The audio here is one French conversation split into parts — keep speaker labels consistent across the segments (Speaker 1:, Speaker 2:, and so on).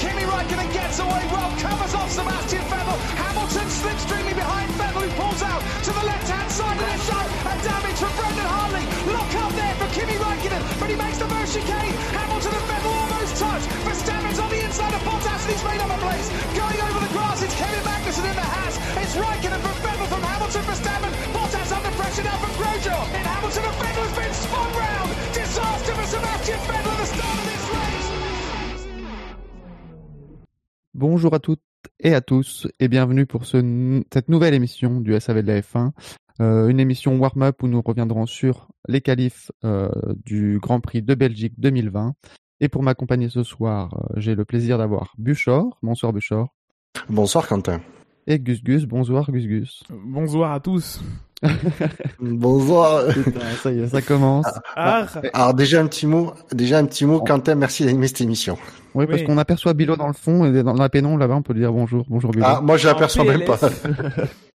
Speaker 1: Kimi Raikkonen gets away well, covers off Sebastian Vettel. Hamilton slips slipstreaming behind Vettel, who pulls out to the left-hand side of the shot. A damage from Brendan Hartley. Lock up there for Kimi Raikkonen, but he makes the first chicane. Hamilton and Vettel almost touch. Verstappen's on the inside of Bottas, and he's made up a place. Going over the grass, it's Kevin Magnussen in the Haas. It's Raikkonen from Vettel from Hamilton, for Verstappen. Bottas under pressure now from Grosjean. And Hamilton and Vettel has been spun round. Disaster for Sebastian Vettel
Speaker 2: Bonjour à toutes et à tous et bienvenue pour ce, cette nouvelle émission du SAV de la F1. Euh, une émission warm-up où nous reviendrons sur les qualifs euh, du Grand Prix de Belgique 2020. Et pour m'accompagner ce soir, euh, j'ai le plaisir d'avoir Buchor. Bonsoir Buchor.
Speaker 3: Bonsoir Quentin.
Speaker 2: Et Gus Gus. Bonsoir Gus Gus.
Speaker 4: Bonsoir à tous.
Speaker 3: Bonsoir.
Speaker 2: Putain, ça y est, ça commence.
Speaker 4: Ah,
Speaker 3: Alors déjà un petit mot, déjà un petit mot. Quentin, merci d'animer cette émission.
Speaker 2: Oui, parce
Speaker 4: Oui.
Speaker 2: qu'on aperçoit Bilo dans le fond et dans la pénombre là-bas, on peut lui dire bonjour. Bonjour Bilo.
Speaker 3: Ah, moi je l'aperçois même pas.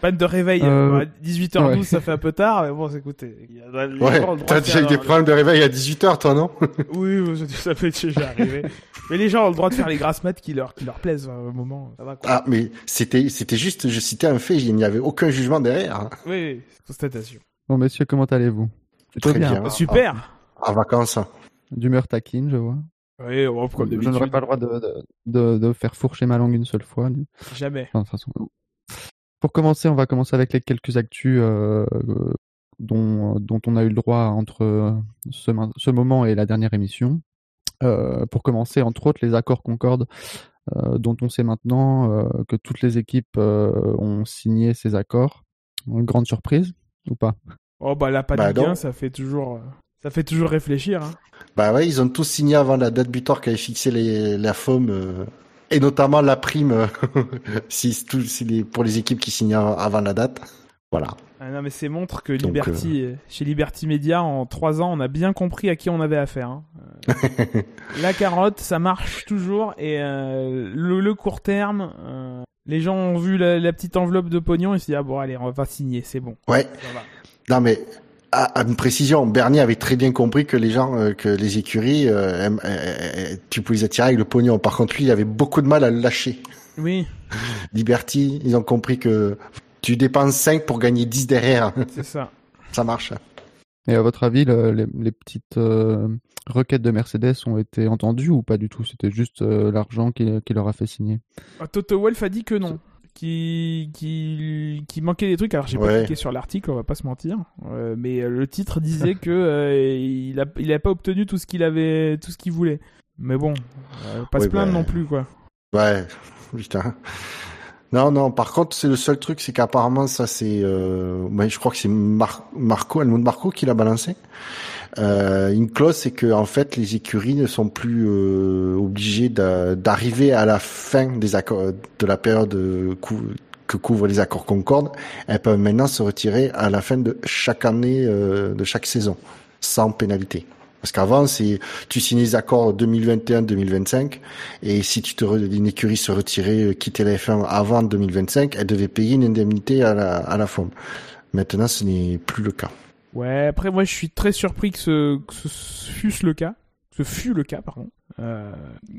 Speaker 4: Panne de réveil.
Speaker 2: Euh,
Speaker 4: à 18h12,
Speaker 2: ouais.
Speaker 4: ça fait un peu tard, mais bon, écoutez. y a- les
Speaker 3: Ouais, t'as déjà eu des problèmes de réveil à 18h toi, non?
Speaker 4: Oui, ça peut être déjà arrivé. mais les gens ont le droit de faire les grasses maths qui leur, qui leur plaisent à un moment. Ça va, quoi.
Speaker 3: Ah, mais c'était c'était juste, je citais un fait, il n'y avait aucun jugement derrière. hein.
Speaker 4: Oui, oui, constatation.
Speaker 2: Bon messieurs, comment allez-vous?
Speaker 3: Très bien.
Speaker 4: Bah, super.
Speaker 3: En vacances.
Speaker 2: D'humeur taquine, je vois.
Speaker 4: Oui, bon, comme
Speaker 2: je n'aurais pas le droit de, de, de, de faire fourcher ma langue une seule fois.
Speaker 4: Jamais.
Speaker 2: Enfin, de toute façon. Pour commencer, on va commencer avec les quelques actus euh, euh, dont, dont on a eu le droit entre euh, ce, moment et la dernière émission. Euh, pour commencer, entre autres, les accords Concorde, euh, dont on sait maintenant euh, que toutes les équipes euh, ont signé ces accords. Une grande surprise ou pas?
Speaker 4: Oh, bah, la pas
Speaker 3: Bah,
Speaker 4: de
Speaker 3: non.
Speaker 4: gain, ça fait toujours, euh, ça fait toujours réfléchir, hein.
Speaker 3: Bah ouais, ils ont tous signé avant la date butoir qu'avait fixé les, la FOM, euh, et notamment la prime euh, si, tout- si les, pour les équipes qui signent avant la date. Voilà.
Speaker 4: Ah non, mais c'est montre que
Speaker 3: Donc,
Speaker 4: Liberty, euh, chez Liberty Media, en trois ans, on a bien compris à qui on avait affaire. hein. La carotte, ça marche toujours, et euh, le, le court terme, euh, les gens ont vu la, la petite enveloppe de pognon et se disent ah bon allez, on va signer, c'est bon.
Speaker 3: Ouais. Non mais à, à une précision, Bernier avait très bien compris que les gens, euh, que les écuries, euh, aiment- euh, tu peux les attirer avec le pognon. Par contre, lui, il avait beaucoup de mal à le lâcher.
Speaker 4: Oui,
Speaker 3: Liberty, ils ont compris que tu dépenses 5 pour gagner 10 derrière.
Speaker 4: c'est ça.
Speaker 3: Ça marche.
Speaker 2: Et à votre avis, le- les, les petites euh, requêtes de Mercedes ont été entendues ou pas du tout? C'était juste euh, l'argent qui, qui leur a fait signer?
Speaker 4: Ah, Toto Wolff a dit que non. Qui, qui, qui manquait des trucs. Alors j'ai pas
Speaker 3: Ouais.
Speaker 4: cliqué sur l'article, on va pas se mentir. Euh, mais euh, le titre disait que euh, il a, il a pas obtenu tout ce qu'il avait, tout ce qu'il voulait. Mais bon, euh, pas se plaindre
Speaker 3: bah,
Speaker 4: non plus quoi.
Speaker 3: Ouais, putain. Non, non, par contre, c'est le seul truc, c'est qu'apparemment, ça, c'est... Euh... je crois que c'est Mar- Marco, Helmut Marco qui l'a balancé. Euh, une clause, c'est que en fait, les écuries ne sont plus euh, obligées d'a- d'arriver à la fin des accords de la période que couvrent les accords Concorde. Elles peuvent maintenant se retirer à la fin de chaque année, euh, de chaque saison, sans pénalité. Parce qu'avant, c'est tu signes les accords 2021-2025 et si tu te une écurie se retirait, euh, quitter la F1 avant 2025, elle devait payer une indemnité à la, à la. Maintenant, ce n'est plus le cas.
Speaker 4: Ouais, après moi je suis très surpris que ce, que ce fût le cas. Ce fut le cas, pardon. Euh,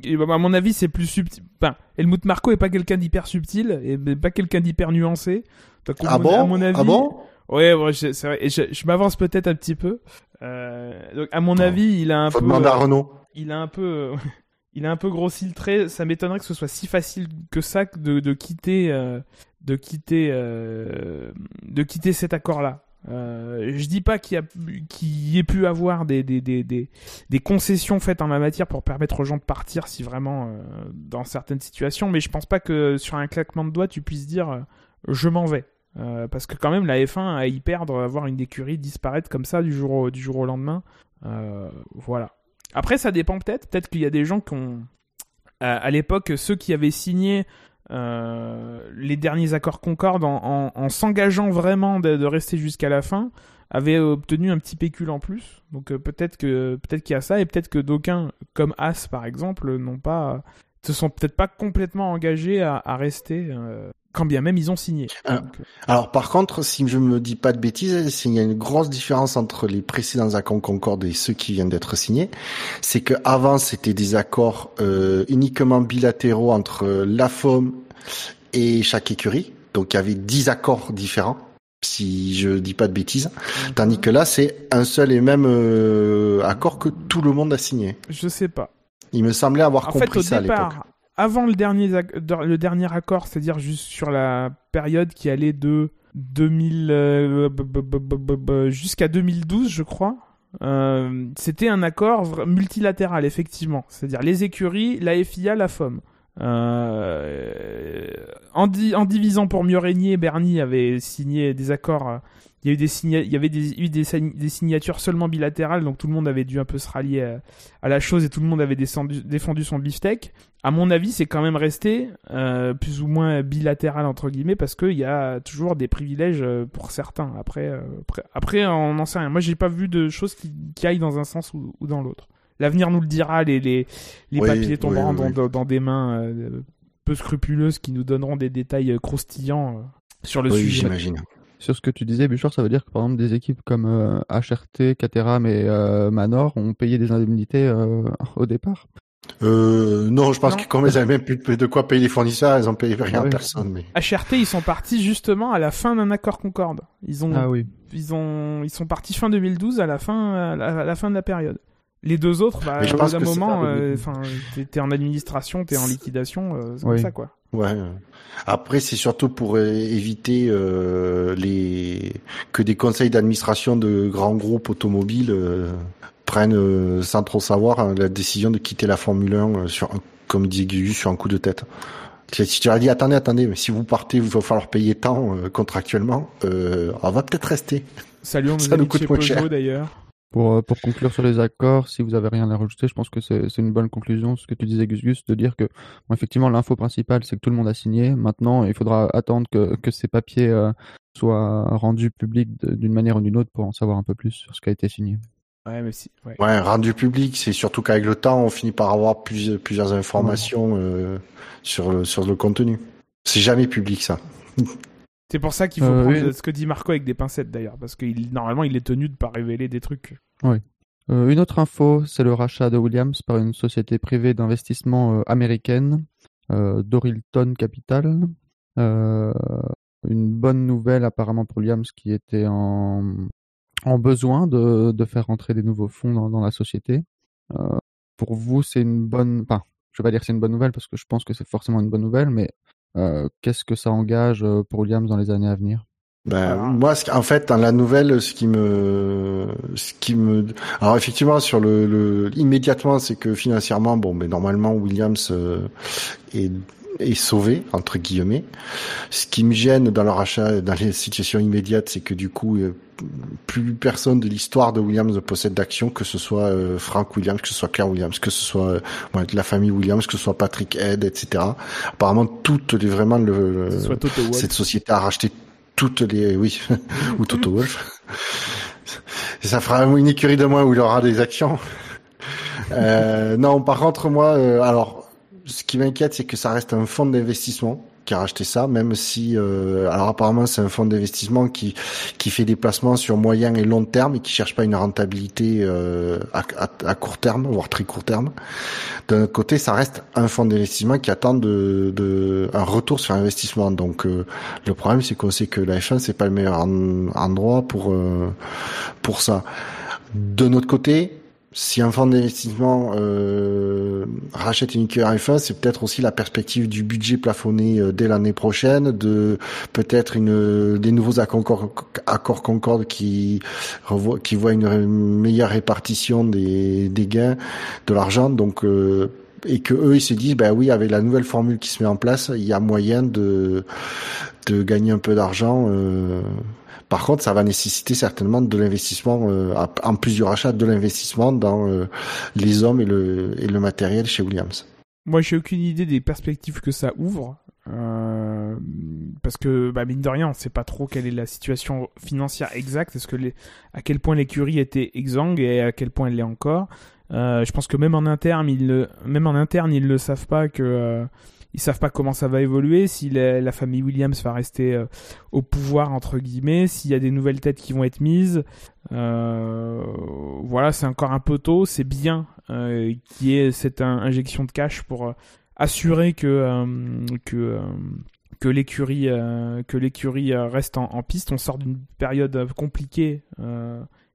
Speaker 4: et bah, à mon avis, c'est plus subtil. Enfin, Helmut Marco est pas quelqu'un d'hyper subtil et pas quelqu'un d'hyper nuancé. Donc,
Speaker 3: Ah
Speaker 4: mon-
Speaker 3: bon
Speaker 4: à mon avis,
Speaker 3: Ah bon
Speaker 4: Ouais, c'est vrai. Et je, je m'avance peut-être un petit peu. Euh, donc, à mon avis, il a un
Speaker 3: Faut
Speaker 4: peu,
Speaker 3: demander à Renault.
Speaker 4: il a un peu, il a un peu grossi le trait. Ça m'étonnerait que ce soit si facile que ça que de, de quitter, euh, de quitter, euh, de quitter cet accord-là. Euh, je dis pas qu'il y ait pu avoir des, des, concessions faites en la matière pour permettre aux gens de partir si vraiment euh, dans certaines situations, mais je pense pas que sur un claquement de doigts tu puisses dire euh, je m'en vais. Parce que quand même la F1 à y perdre, avoir une écurie disparaître comme ça du jour au, jour au lendemain, voilà. Après ça dépend peut-être, peut-être qu'il y a des gens qui ont à, l'époque ceux qui avaient signé les derniers accords Concorde en, en, en s'engageant vraiment de, rester jusqu'à la fin avaient obtenu un petit pécule en plus. Donc euh, peut-être que peut-être qu'il y a ça et peut-être que d'aucuns comme As par exemple n'ont pas se sont peut-être pas complètement engagés à, à rester euh, quand bien même ils ont signé.
Speaker 3: Ah.
Speaker 4: Donc, euh,
Speaker 3: Alors par contre, si je me dis pas de bêtises, il y a une grosse différence entre les précédents accords Concorde et ceux qui viennent d'être signés. C'est que avant c'était des accords euh, uniquement bilatéraux entre euh, la FOM et chaque écurie. Donc il y avait 10 accords différents, si je dis pas de bêtises. Tandis que là, c'est un seul et même euh, accord que tout le monde a signé.
Speaker 4: je sais pas.
Speaker 3: Il me semblait avoir
Speaker 4: En
Speaker 3: compris
Speaker 4: fait, au
Speaker 3: ça à l'époque.
Speaker 4: Avant le dernier, le dernier accord, c'est-à-dire juste sur la période qui allait de 2000 euh, jusqu'à 2012, je crois. euh, c'était un accord multilatéral, effectivement. C'est-à-dire les écuries, la FIA, la FOM. Euh, en, en divisant pour mieux régner, Bernie avait signé des accords. Il y a eu des, signa- il y avait des, eu des, des signatures seulement bilatérales, donc tout le monde avait dû un peu se rallier à, à la chose et tout le monde avait descendu- défendu son beefsteak. À mon avis, c'est quand même resté euh, plus ou moins bilatéral entre guillemets parce qu'il y a toujours des privilèges euh, pour certains. Après, euh, après, après, on n'en sait rien. Moi, j'ai pas vu de choses qui, qui aillent dans un sens ou, ou dans l'autre. L'avenir nous le dira. Les, les, les
Speaker 3: Oui,
Speaker 4: papiers tomberont
Speaker 3: oui,
Speaker 4: dans,
Speaker 3: oui.
Speaker 4: dans, dans des mains euh, peu scrupuleuses qui nous donneront des détails croustillants sur le sujet.
Speaker 3: j'imagine.
Speaker 2: Sur ce que tu disais, Bouchard, ça veut dire que par exemple des équipes comme euh, HRT, Caterham et euh, Manor ont payé des indemnités euh, au départ?
Speaker 3: Euh, non, je pense que comme elles avaient même plus de quoi payer les fournisseurs, elles ont payé rien
Speaker 2: Ah
Speaker 3: à
Speaker 2: oui.
Speaker 3: personne. Mais...
Speaker 4: HRT, ils sont partis justement à la fin d'un accord Concorde. Ils ont
Speaker 2: Ah oui.
Speaker 4: ils ont ils sont partis fin 2012 à la fin à la, à la fin de la période. Les deux autres, bah,
Speaker 3: je pense que c'est
Speaker 4: moment, euh, enfin, t'es- t'es en administration, t'es en liquidation, euh, c'est comme
Speaker 2: Oui.
Speaker 4: ça quoi.
Speaker 3: Ouais. Après, c'est surtout pour euh, éviter euh, les que des conseils d'administration de grands groupes automobiles euh, prennent euh, sans trop savoir hein, la décision de quitter la Formule 1 euh, sur, un- comme dit Gugu, sur un coup de tête. Si tu leur dis attendez, attendez, mais si vous partez, il va falloir payer tant euh, contractuellement, euh, on va peut-être rester.
Speaker 4: Salut, on nous
Speaker 3: Ça nous coûte
Speaker 4: chez Peugeot d'ailleurs.
Speaker 2: Pour, euh, pour conclure sur les accords, si vous avez rien à rajouter, je pense que c'est une bonne conclusion, ce que tu disais Gus Gus, de dire que bon, effectivement l'info principale c'est que tout le monde a signé. Maintenant, il faudra attendre que, que ces papiers euh, soient rendus publics d'une manière ou d'une autre pour en savoir un peu plus sur ce qui a été signé.
Speaker 4: Ouais, mais si. Ouais.
Speaker 3: Ouais, rendu public, c'est surtout qu'avec le temps, on finit par avoir plusieurs, plusieurs informations euh, sur le, sur le contenu. C'est jamais public ça.
Speaker 4: C'est pour ça qu'il faut
Speaker 2: Euh,
Speaker 4: prendre
Speaker 2: oui.
Speaker 4: ce que dit Marco avec des pincettes d'ailleurs, parce que il- normalement il est tenu de pas révéler des trucs.
Speaker 2: Euh, une autre info, c'est le rachat de Williams par une société privée d'investissement euh, américaine, euh, Dorilton Capital. Une bonne nouvelle apparemment pour Williams qui était en, en besoin de, de faire rentrer des nouveaux fonds dans, dans la société. Pour vous, c'est une bonne... Enfin, je vais pas dire que c'est une bonne nouvelle parce que je pense que c'est forcément une bonne nouvelle, mais qu'est-ce que ça engage euh, pour Williams dans les années à venir?
Speaker 3: Ben,
Speaker 4: Alors-
Speaker 3: moi, en fait, dans la nouvelle, ce qui me, ce qui me, alors effectivement, sur le, le immédiatement, c'est que financièrement, bon, mais normalement, Williams euh, est, est sauvé entre guillemets. Ce qui me gêne dans leur achat, dans les situations immédiates, c'est que du coup, euh, plus personne de l'histoire de Williams ne possède d'actions, que ce soit euh, Frank Williams, que ce soit Claire Williams, que ce soit euh, ouais, la famille Williams, que ce soit Patrick Head, etc. Apparemment, toutes les vraiment le,
Speaker 4: Wolff.
Speaker 3: cette société a racheté toutes les, oui, ou Toto Wolff. Ça fera une écurie de moins où il aura des actions. Euh, non, par contre, moi, euh, alors, qui m'inquiète, c'est que ça reste un fonds d'investissement qui a racheté ça, même si, euh, alors apparemment, c'est un fonds d'investissement qui qui fait des placements sur moyen et long terme et qui cherche pas une rentabilité euh, à, à, court terme, voire très court terme. D'un côté, ça reste un fonds d'investissement qui attend de, de un retour sur investissement. Donc, euh, le problème, c'est qu'on sait que la F1 c'est pas le meilleur en- endroit pour euh, pour ça. De notre côté, si un fonds d'investissement euh, rachète une écurie F1, c'est peut-être aussi la perspective du budget plafonné euh, dès l'année prochaine, de peut-être une des nouveaux accords, accords Concorde qui revoient, qui voient une meilleure répartition des, des gains de l'argent. Donc euh, et que eux ils se disent ben oui avec la nouvelle formule qui se met en place il y a moyen de de gagner un peu d'argent euh, par contre, ça va nécessiter certainement de l'investissement, euh, en plus du rachat, de l'investissement dans euh, les hommes et le, matériel chez Williams.
Speaker 4: Moi, j'ai aucune idée des perspectives que ça ouvre. euh, parce que, bah, mine de rien, on sait pas trop quelle est la situation financière exacte. Est-ce que à quel point l'écurie était exsangue et à quel point elle l'est encore? Je pense que même en interne, ils le, le savent pas que, ils savent pas comment ça va évoluer, si la, famille Williams va rester euh, au pouvoir entre guillemets, s'il y a des nouvelles têtes qui vont être mises. Euh, voilà, c'est encore un peu tôt. C'est bien euh, qu'il y ait cette injection de cash pour assurer que que l'écurie que l'écurie reste en, piste. On sort d'une période compliquée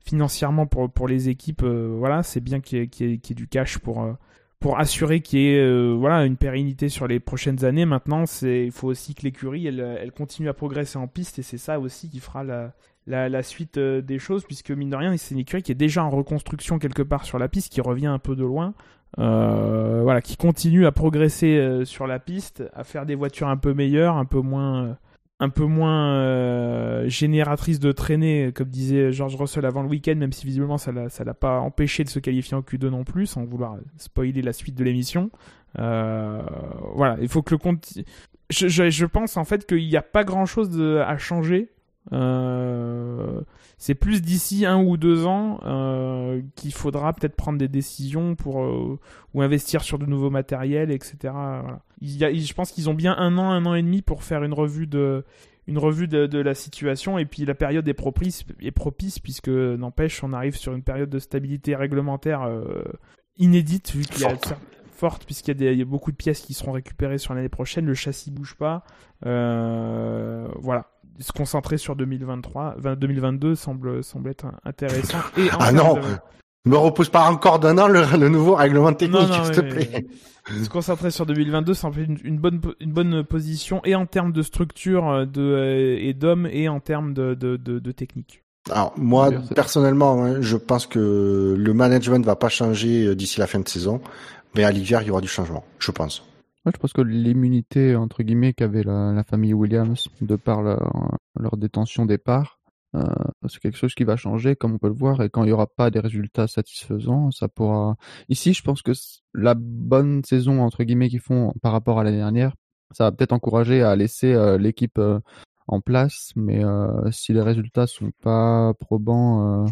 Speaker 4: financièrement pour pour les équipes. voilà, c'est bien qu'il y, ait, du cash pour pour assurer qu'il y ait euh, voilà une pérennité sur les prochaines années. Maintenant, il faut aussi que l'écurie elle, continue à progresser en piste et c'est ça aussi qui fera la suite euh, des choses puisque mine de rien c'est une écurie qui est déjà en reconstruction quelque part sur la piste qui revient un peu de loin. Euh, voilà, qui continue à progresser sur la piste, à faire des voitures un peu meilleures, un peu moins un peu moins euh, génératrice de traînée, comme disait George Russell avant le week-end, même si visiblement ça l'a, pas empêché de se qualifier en Q2 non plus, sans vouloir spoiler la suite de l'émission. Euh, voilà, il faut que le compte. Je, je, pense en fait qu'il n'y a pas grand-chose à changer. Euh, c'est plus d'ici un ou deux ans euh, qu'il faudra peut-être prendre des décisions pour euh, ou investir sur de nouveaux matériels, etc. Voilà. Il y a, je pense qu'ils ont bien un an, un an et demi pour faire une revue de une revue de, de la situation et puis la période est propice, est propice puisque n'empêche on arrive sur une période de stabilité réglementaire inédite vu qu'il y a forte puisqu'il y, a beaucoup de pièces qui seront récupérées sur l'année prochaine, le châssis bouge pas, voilà se concentrer sur 2023, 2022 semble, semble être intéressant.
Speaker 3: Et ah non, ne me repousse pas encore d'un an le, nouveau règlement technique, s'il te plaît.
Speaker 4: se concentrer sur 2022 semble une, une, bonne, une bonne position et en termes de structure euh, de, euh, et d'hommes et en termes de, de, de, technique.
Speaker 3: Alors moi personnellement, hein, je pense que le management va pas changer euh, d'ici la fin de saison, mais à l'hiver il y aura du changement, je pense
Speaker 2: je pense que l'immunité entre guillemets qu'avait la, famille Williams de par leur, détention des parts, euh, c'est quelque chose qui va changer, comme on peut le voir, et quand il n'y aura pas des résultats satisfaisants, ça pourra. Ici, je pense que la bonne saison entre guillemets qu'ils font par rapport à l'année dernière, ça va peut-être encourager à laisser euh, l'équipe euh, en place, mais si les résultats sont pas probants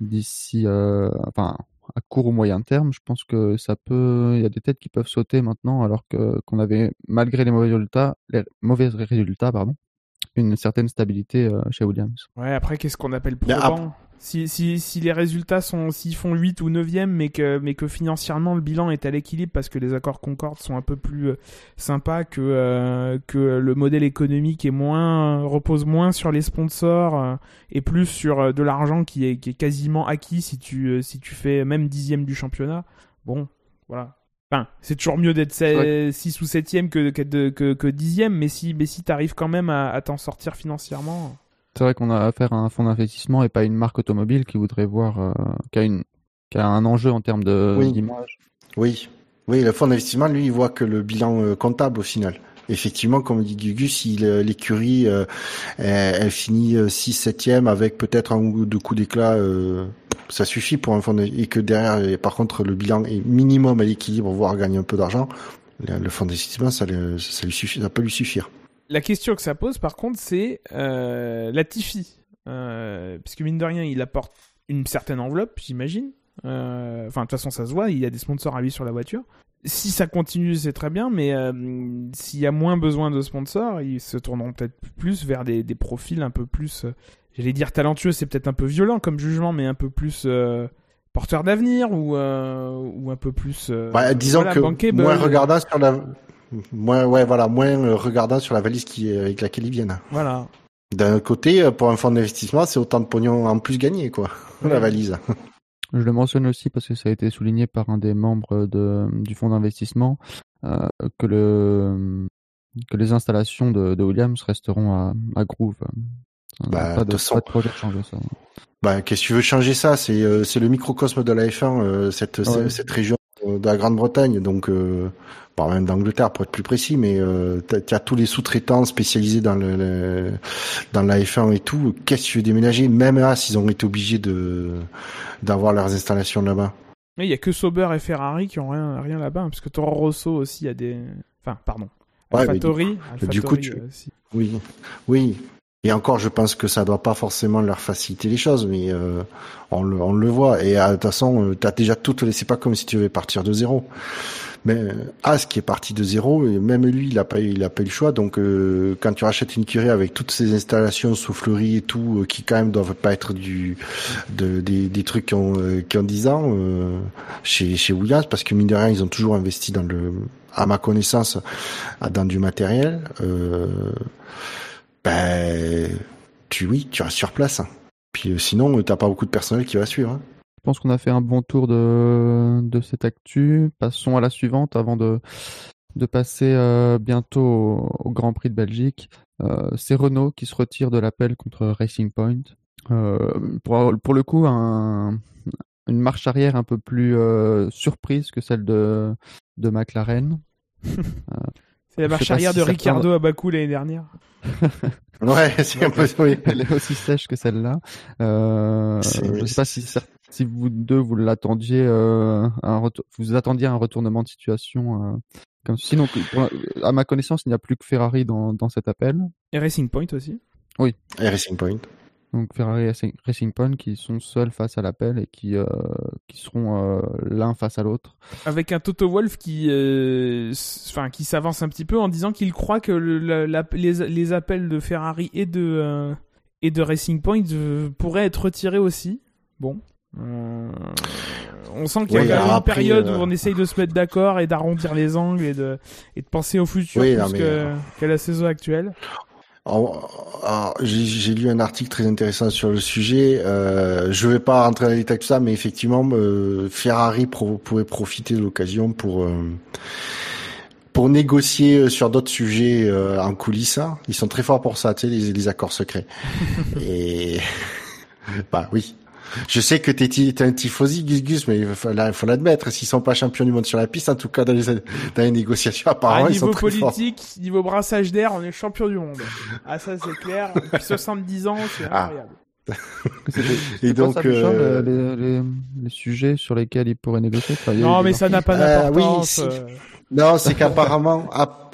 Speaker 2: d'ici, enfin à court ou moyen terme, je pense que ça peut, il y a des têtes qui peuvent sauter maintenant, alors que qu'on avait malgré les mauvais résultats, les mauvais résultats, pardon, une certaine stabilité euh, chez Williams.
Speaker 4: Ouais, après qu'est-ce qu'on appelle probant? Si, si, si les résultats sont s'ils font 8 ou 9e mais que mais que financièrement le bilan est à l'équilibre parce que les accords Concorde sont un peu plus euh, sympas que euh, que le modèle économique est moins repose moins sur les sponsors euh, et plus sur de l'argent qui est qui est quasiment acquis si tu si tu fais même dixième du championnat. Bon, voilà. Enfin, c'est toujours mieux d'être 6 ou 7e que, que, que, que 10e, mais si, mais si t'arrives quand même à, à t'en sortir financièrement.
Speaker 2: C'est vrai qu'on a affaire à un fonds d'investissement et pas une marque automobile qui voudrait voir, euh, qui, a une, qui a un enjeu en termes de d'image.
Speaker 3: Oui. oui, le fonds d'investissement, lui, il voit que le bilan euh, comptable au final. Effectivement, comme dit Gugus, si l'écurie euh, elle, finit 6 7 avec peut-être un ou deux coups d'éclat, ça suffit pour un fonds et que derrière, par contre, le bilan est minimum à l'équilibre, voire gagner un peu d'argent. Le fonds d'investissement, ça, ça lui suffit, ça peut lui suffire.
Speaker 4: La question que ça pose, par contre, c'est euh, la Tiffy. Euh, puisque mine de rien, il apporte une certaine enveloppe, j'imagine. Euh, enfin, de toute façon, ça se voit, il y a des sponsors à lui sur la voiture. Si ça continue, c'est très bien, mais euh, s'il y a moins besoin de sponsors, ils se tourneront peut-être plus vers des, des, profils un peu plus, j'allais dire talentueux, c'est peut-être un peu violent comme jugement, mais un peu plus porteur d'avenir ou, ou un peu plus.
Speaker 3: Bah, disons que moins regardant sur la Moins, ouais, voilà, moins euh, regardant sur la valise qui, avec laquelle ils viennent.
Speaker 4: Voilà.
Speaker 3: D'un côté, euh, pour un fonds d'investissement, c'est autant de pognon en plus gagné, quoi, la valise.
Speaker 2: Je le mentionne aussi parce que ça a été souligné par un des membres de, du fonds d'investissement euh, que le que les installations de, de Williams resteront à, à Groove.
Speaker 3: Bah, pas, de, pas de projet de changer ça. Bah, qu'est-ce que tu veux changer ça? C'est c'est le microcosme de la F1, cette cette région de la Grande-Bretagne, donc pas même d'Angleterre pour être plus précis, mais euh, tu as tous les sous-traitants spécialisés dans le, dans la F1 et tout. Qu'est-ce que tu veux déménager? Même As, ils ont été obligés de d'avoir leurs installations là-bas.
Speaker 4: Il y a que Sauber et Ferrari qui ont rien rien là-bas, hein, parce que Toro Rosso aussi a des, enfin pardon, AlphaTauri,
Speaker 3: du, coup, oui, oui. Et encore, je pense que ça doit pas forcément leur faciliter les choses, mais euh, on, le, on le voit. Et euh, de toute façon, tu as déjà tout. C'est pas comme si tu devais partir de zéro. Mais As qui est parti de zéro, et même lui, il a pas, il a pas eu le choix. Donc, euh, quand tu rachètes une curie avec toutes ces installations, souffleries et tout, euh, qui quand même doivent pas être du, de, des, des trucs qui ont, euh, qui ont 10 ans euh, chez, chez Williams, parce que mine de rien, ils ont toujours investi dans le, à ma connaissance, dans du matériel. ben, tu oui, tu restes sur place. Puis sinon, t'as pas beaucoup de personnel qui va suivre. Hein.
Speaker 2: Je pense qu'on a fait un bon tour de, de cette actu. Passons à la suivante avant de, de passer euh, bientôt au, au, Grand Prix de Belgique. Euh, c'est Renault qui se retire de l'appel contre Racing Point. Euh, pour, pour le coup, un, une marche arrière un peu plus surprise que celle de, de McLaren.
Speaker 4: c'est la marche arrière si de Ricardo à Bakou l'année dernière.
Speaker 3: ouais, c'est un peu oui.
Speaker 2: Elle est aussi sèche que celle-là. Euh, je sais pas si si vous deux vous l'attendiez euh, un vous attendiez un retournement de situation euh, comme sinon pour, à ma connaissance il n'y a plus que Ferrari dans, dans cet appel
Speaker 4: et Racing Point aussi
Speaker 2: oui
Speaker 3: et Racing Point
Speaker 2: donc Ferrari et Racing Point qui sont seuls face à l'appel et qui euh, qui seront euh, l'un face à l'autre
Speaker 4: avec un Toto Wolf qui euh, enfin qui s'avance un petit peu en disant qu'il croit que le, la, la, les, les appels de Ferrari et de euh, et de Racing Point pourraient être retirés aussi bon euh, on sent qu'il y a une période euh... où on essaye de se mettre d'accord et d'arrondir les angles et de, et de penser au futur
Speaker 3: oui,
Speaker 4: plus
Speaker 3: non, mais...
Speaker 4: qu'à qu la saison actuelle.
Speaker 3: J'ai lu un article très intéressant sur le sujet. Euh, je ne vais pas rentrer dans les détails de ça, mais effectivement, euh, Ferrari pro pourrait profiter de l'occasion pour euh, pour négocier sur d'autres sujets euh, en coulisses. Ils sont très forts pour ça, tu sais, les, les accords secrets. Et bah oui, je sais que t'es, t'es un tifosi, Gus Gus, mais il faut, faut l'admettre. S'ils sont pas champions du monde sur la piste, en tout cas dans les, dans les négociations, apparemment,
Speaker 4: à
Speaker 3: ils sont
Speaker 4: très
Speaker 3: politique,
Speaker 4: forts. niveau brassage d'air, on est champion du monde. Ah ça c'est clair. Depuis 70 ans, c'est incroyable.
Speaker 2: Ah. et donc ça, euh... les, les, les, sujets sur lesquels ils pourraient négocier. Enfin,
Speaker 4: non, mais ça n'a pas d'importance.
Speaker 3: Euh, oui, non, c'est qu'apparemment,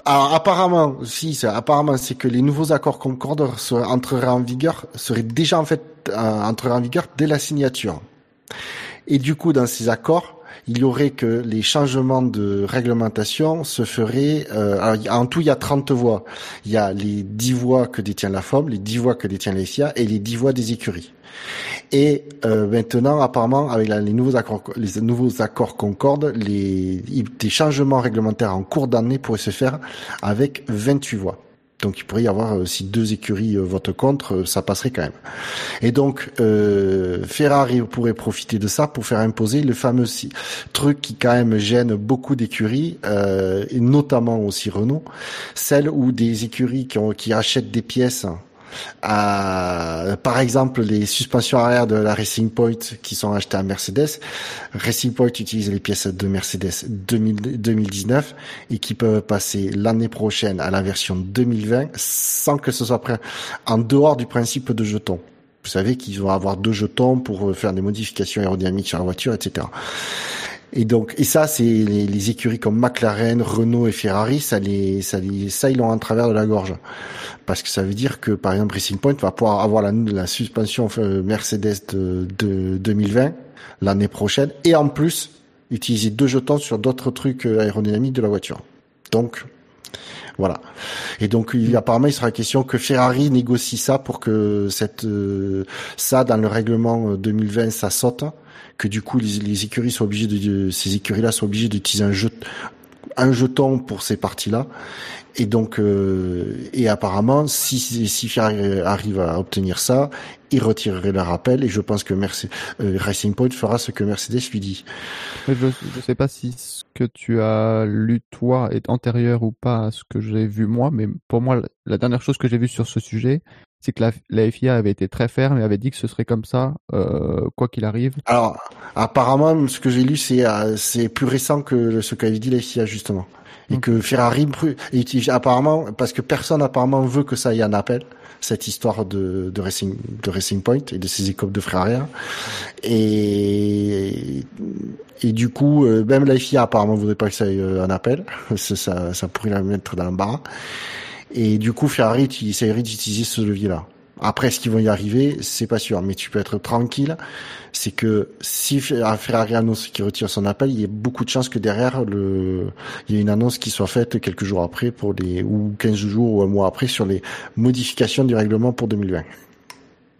Speaker 3: apparemment, si, apparemment, c'est que les nouveaux accords Concorde entreraient en vigueur, seraient déjà en fait euh, en vigueur dès la signature. Et du coup, dans ces accords, il y aurait que les changements de réglementation se feraient. Euh, en tout, il y a 30 voix. Il y a les 10 voix que détient la FOM, les 10 voix que détient les FIA et les 10 voix des écuries. Et euh, maintenant, apparemment, avec les nouveaux accords, les nouveaux accords Concorde, les des changements réglementaires en cours d'année pourraient se faire avec 28 voix. Donc il pourrait y avoir euh, si deux écuries euh, votent contre, euh, ça passerait quand même. Et donc Ferrari pourrait profiter de ça pour faire imposer le fameux truc qui quand même gêne beaucoup d'écuries, et notamment aussi Renault, celle où des écuries qui, achètent des pièces par exemple, les suspensions arrière de la Racing Point qui sont achetées à Mercedes. Racing Point utilise les pièces de Mercedes 2000, 2019 et qui peuvent passer l'année prochaine à la version 2020 sans que ce soit prêt en dehors du principe de jetons. Vous savez qu'ils vont avoir deux jetons pour faire des modifications aérodynamiques sur la voiture, etc. Et donc, et ça, c'est les, écuries comme McLaren, Renault et Ferrari, ça les, ça les, ça ils l'ont en travers de la gorge, parce que ça veut dire que par exemple Racing Point va pouvoir avoir la, la suspension euh, Mercedes de, de 2020 l'année prochaine, et en plus utiliser deux jetons sur d'autres trucs euh, aérodynamiques de la voiture. Donc, voilà. Et donc, il, apparemment, il sera question que Ferrari négocie ça pour que cette, euh, ça dans le règlement 2020, ça saute que du coup les, écuries sont obligées de, ces écuries-là sont obligées d'utiliser un, un jeton pour ces parties-là. Et donc, euh, et apparemment, si, si Ferrari arrive à obtenir ça, il retirerait le rappel. Et je pense que Mercedes, euh, Racing Point fera ce que Mercedes lui dit.
Speaker 2: Je ne sais pas si ce que tu as lu toi est antérieur ou pas à ce que j'ai vu moi, mais pour moi, la dernière chose que j'ai vue sur ce sujet, c'est que la, la, FIA avait été très ferme et avait dit que ce serait comme ça, euh, quoi qu'il arrive.
Speaker 3: Alors, apparemment, ce que j'ai lu, c'est euh, c'est plus récent que ce qu'avait dit la FIA justement, et mmh. que Ferrari et apparemment parce que personne apparemment veut que ça aille en appel cette histoire de, de Racing de Racing Point et de ses écopes de frères arrière. Et et du coup, euh, même la FIA apparemment voudrait pas que ça aille en appel, ça ça pourrait la mettre dans l'embarras. Et du coup, Ferrari essaierait d'utiliser ce levier-là. Après, est-ce qu'ils vont y arriver? C'est pas sûr, mais tu peux être tranquille. C'est que si Ferrari annonce qu'il retire son appel, il y a beaucoup de chances que derrière il y ait une annonce qui soit faite quelques jours après pour les ou 15 jours ou un mois après sur les modifications du règlement pour 2020.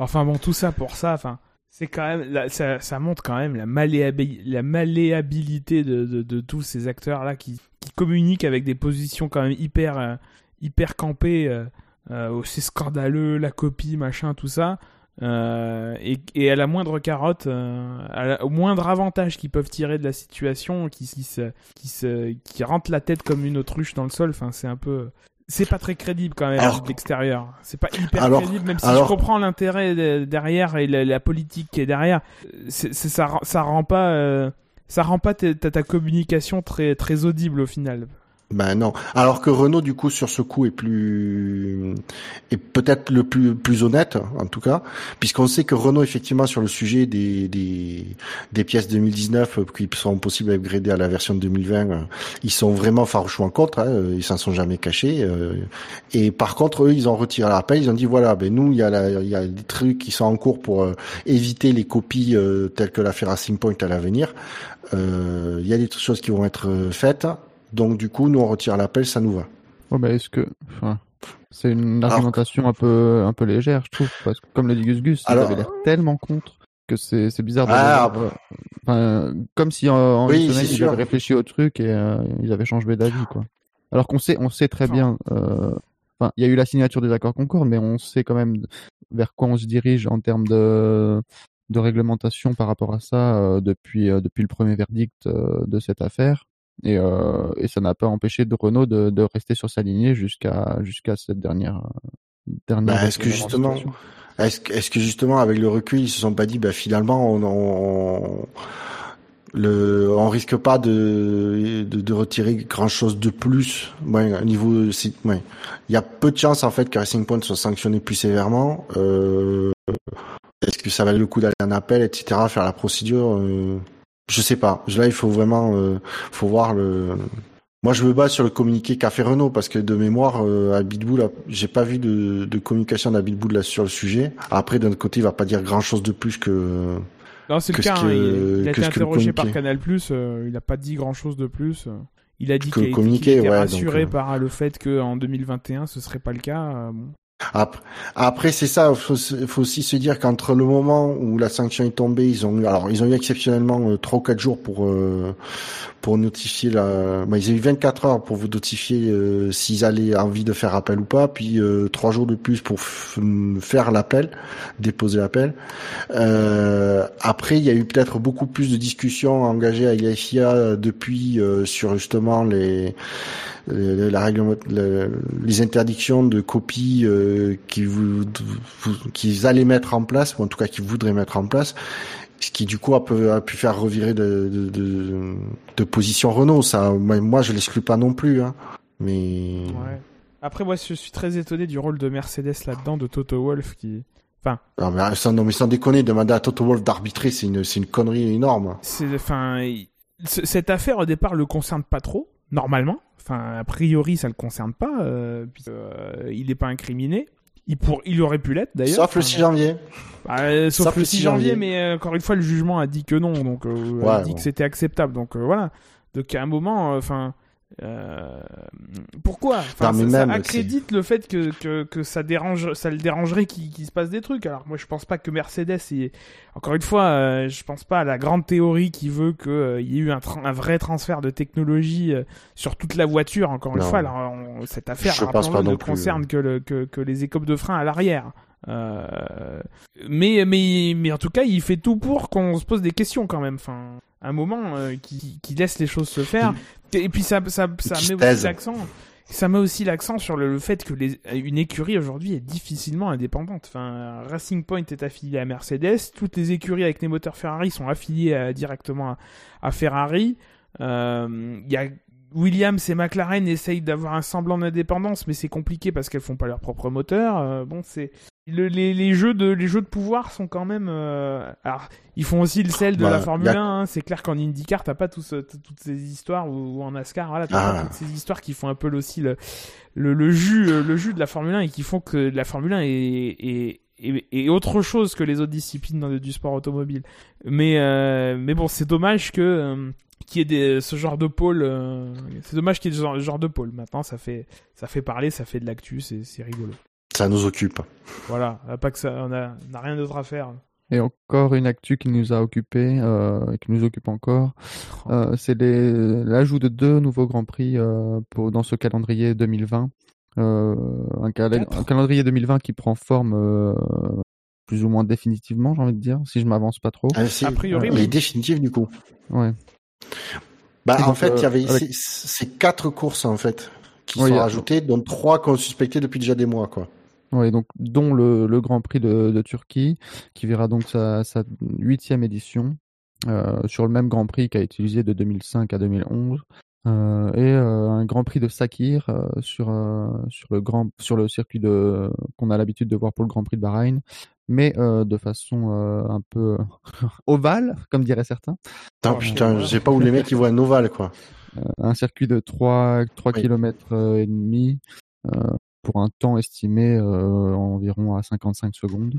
Speaker 4: Enfin bon, tout ça pour ça, enfin, c'est quand même, ça, montre quand même la, malléabilité, la malléabilité de, tous ces acteurs là qui, qui, communiquent avec des positions quand même hyper, euh, hyper campées. Euh, euh, c'est scandaleux, la copie, machin, tout ça. Euh, et, et, à la moindre carotte, euh, au moindre avantage qu'ils peuvent tirer de la situation, qui, qui, se, qui, se, qui rentre la tête comme une autruche dans le sol, enfin, c'est un peu. C'est pas très crédible quand même de l'extérieur. C'est pas hyper crédible, même si je comprends l'intérêt derrière et la, politique qui est derrière. C'est, ça, ça rend pas, euh, ça rend pas ta, ta communication très, très audible au final.
Speaker 3: Ben non. Alors que Renault du coup sur ce coup est plus est peut-être le plus plus honnête en tout cas, puisqu'on sait que Renault effectivement sur le sujet des des, des pièces 2019 euh, qui sont possibles à upgrader à la version 2020, euh, ils sont vraiment farouchement contre. Hein, ils s'en sont jamais cachés. Euh, et par contre eux ils ont retiré l'appel. Ils ont dit voilà ben nous il y a la, il y a des trucs qui sont en cours pour éviter les copies telles que l'affaire Racing Point à l'avenir. Il y a des choses qui vont être faites donc du coup, nous on retire l'appel, ça nous va.
Speaker 2: Ouais, bah, est-ce que, enfin, c'est une argumentation un peu, un peu légère, je trouve, parce que comme le dit Gus Gus, Alors... l'air tellement contre que c'est, c'est bizarre. Ah, enfin, comme si en, une semaine ils avaient réfléchi au truc et euh, ils avaient changé d'avis, quoi. Alors qu'on sait, on sait très bien. Euh... Enfin, il y a eu la signature des accords Concorde, mais on sait quand même vers quoi on se dirige en termes de de réglementation par rapport à ça euh, depuis euh, depuis le premier verdict euh, de cette affaire. Et, euh, et ça n'a pas empêché de Renault de, de, rester sur sa lignée jusqu'à jusqu'à cette dernière dernière.
Speaker 3: Bah, est-ce que justement, est-ce que, est-ce que justement avec le recul ils se sont pas dit bah finalement on, on le, on risque pas de, de, de retirer grand chose de plus. Ouais, au niveau, ouais. il y a peu de chances en fait que Racing Point soit sanctionné plus sévèrement. Euh, est-ce que ça valait le coup d'aller en appel, etc., faire la procédure euh, je sais pas. Là, il faut vraiment, euh, faut voir le. Moi, je me base sur le communiqué qu'a fait Renault parce que de mémoire, euh, à Bitbull, j'ai pas vu de, de communication d'Abitbull là sur le sujet. Après, d'un côté, il va pas dire grand chose de plus que.
Speaker 4: Non, c'est le cas. Hein, il, a été interrogé par Canal+. Euh, il a pas dit grand chose de plus. Il a dit qu'il était ouais, rassuré par le fait qu'en 2021, ce serait pas le cas. Bon.
Speaker 3: Après, c'est ça. Faut, faut aussi se dire qu'entre le moment où la sanction est tombée, ils ont eu, alors ils ont eu exceptionnellement euh, trois ou quatre jours pour euh, pour notifier la. Bah, ils ont eu 24 heures pour vous notifier euh, s'ils allaient envie de faire appel ou pas, puis trois jours de plus pour faire l'appel, déposer l'appel. après, il y a eu peut-être beaucoup plus de discussions engagées avec la depuis sur justement les la règle, les interdictions de copies euh, qu'ils allaient mettre en place, ou en tout cas qu'ils voudraient mettre en place, ce qui du coup a pu, a pu faire revirer de, de, de, de, position Renault. Ça, moi, je l'exclus pas non plus. Hein. Mais
Speaker 4: ouais. après, moi, je suis très étonné du rôle de Mercedes là-dedans, de Toto Wolff qui. Enfin.
Speaker 3: Non mais, sans, non, mais sans déconner, demander à Toto Wolff d'arbitrer, c'est une, c'est une connerie énorme.
Speaker 4: C'est, enfin, cette affaire au départ le concerne pas trop, normalement. Enfin, a priori, ça le concerne pas, euh, euh, il n'est pas incriminé. Il, pour, il aurait pu l'être d'ailleurs.
Speaker 3: Sauf le 6 janvier.
Speaker 4: Bah, sauf, le 6 janvier, mais euh, encore une fois, le jugement a dit que non, donc euh, a dit que c'était acceptable. Donc voilà. Donc à un moment, enfin, euh, pourquoi? Enfin, ça, accrédite le fait que, que, que, ça dérange, ça le dérangerait qu'il se passe des trucs. Alors moi, je pense pas que Mercedes, est... encore une fois, euh, je pense pas à la grande théorie qui veut qu'il euh, y ait eu un, un, vrai transfert de technologie sur toute la voiture. Encore une fois, alors, cette affaire ne concerne que, le, que, que les écopes de frein à l'arrière. Mais, mais, mais en tout cas, il fait tout pour qu'on se pose des questions quand même. Enfin, un moment qui, qui laisse les choses se faire. Et puis ça, ça, ça met aussi l'accent. Ça met aussi l'accent sur le, fait que les, une écurie aujourd'hui est difficilement indépendante. Enfin, Racing Point est affilié à Mercedes, toutes les écuries avec les moteurs Ferrari sont affiliées directement à, Ferrari. Euh, il y a Williams et McLaren essayent d'avoir un semblant d'indépendance, mais c'est compliqué parce qu'elles font pas leur propre moteur. Euh, bon, c'est les, les, jeux de les jeux de pouvoir sont quand même. Euh... Alors, ils font aussi le sel de la Formule 1. Hein. C'est clair qu'en IndyCar, t'as pas tous, toutes ces histoires ou, en NASCAR, voilà, t'as pas ah. toutes ces histoires qui font un peu aussi le, le, le, jus, euh, le jus de la Formule 1 et qui font que la Formule 1 est, est, autre chose que les autres disciplines dans- du sport automobile. Mais, euh, mais bon, c'est dommage que euh, qu'il y ait des, ce genre de pôle. euh, c'est dommage qu'il y ait ce genre, de pôle. Maintenant, ça fait, ça fait parler, ça fait de l'actu, c'est rigolo.
Speaker 3: Ça nous occupe.
Speaker 4: Voilà, pas que ça, on a, on a rien d'autre à faire.
Speaker 2: Et encore une actu qui nous a occupé, euh, qui nous occupe encore, euh, c'est l'ajout de deux nouveaux grands prix euh, pour, dans ce calendrier 2020. Euh, un, calendrier 2020 qui prend forme euh, plus ou moins définitivement, j'ai envie de dire, si je m'avance pas trop.
Speaker 3: Ah, c'est-
Speaker 4: A priori,
Speaker 3: il
Speaker 4: oui.
Speaker 3: est définitif du coup.
Speaker 2: Ouais.
Speaker 3: Bah,
Speaker 2: Et
Speaker 3: en
Speaker 2: donc,
Speaker 3: fait, il y avait
Speaker 2: avec-
Speaker 3: c'est quatre courses en fait qui
Speaker 2: Oui,
Speaker 3: sont
Speaker 2: il y a-
Speaker 3: rajoutées, dont trois qu'on suspectait depuis déjà des mois quoi.
Speaker 2: Ouais, donc dont le, le Grand Prix de, de Turquie, qui verra donc sa, huitième édition euh, sur le même Grand Prix qu'a utilisé de 2005 à 2011, euh, et euh, un Grand Prix de Sakir euh, sur euh, sur le grand sur le circuit de qu'on a l'habitude de voir pour le Grand Prix de Bahreïn, mais euh, de façon euh, un peu ovale, comme diraient certains.
Speaker 3: Putain,
Speaker 4: Oh,
Speaker 3: putain,
Speaker 4: voilà.
Speaker 3: je sais pas où les mecs ils voient un ovale quoi.
Speaker 2: Euh, un circuit de 3 3
Speaker 3: Oui.
Speaker 2: km et demi pour un temps estimé euh, environ à 55 secondes.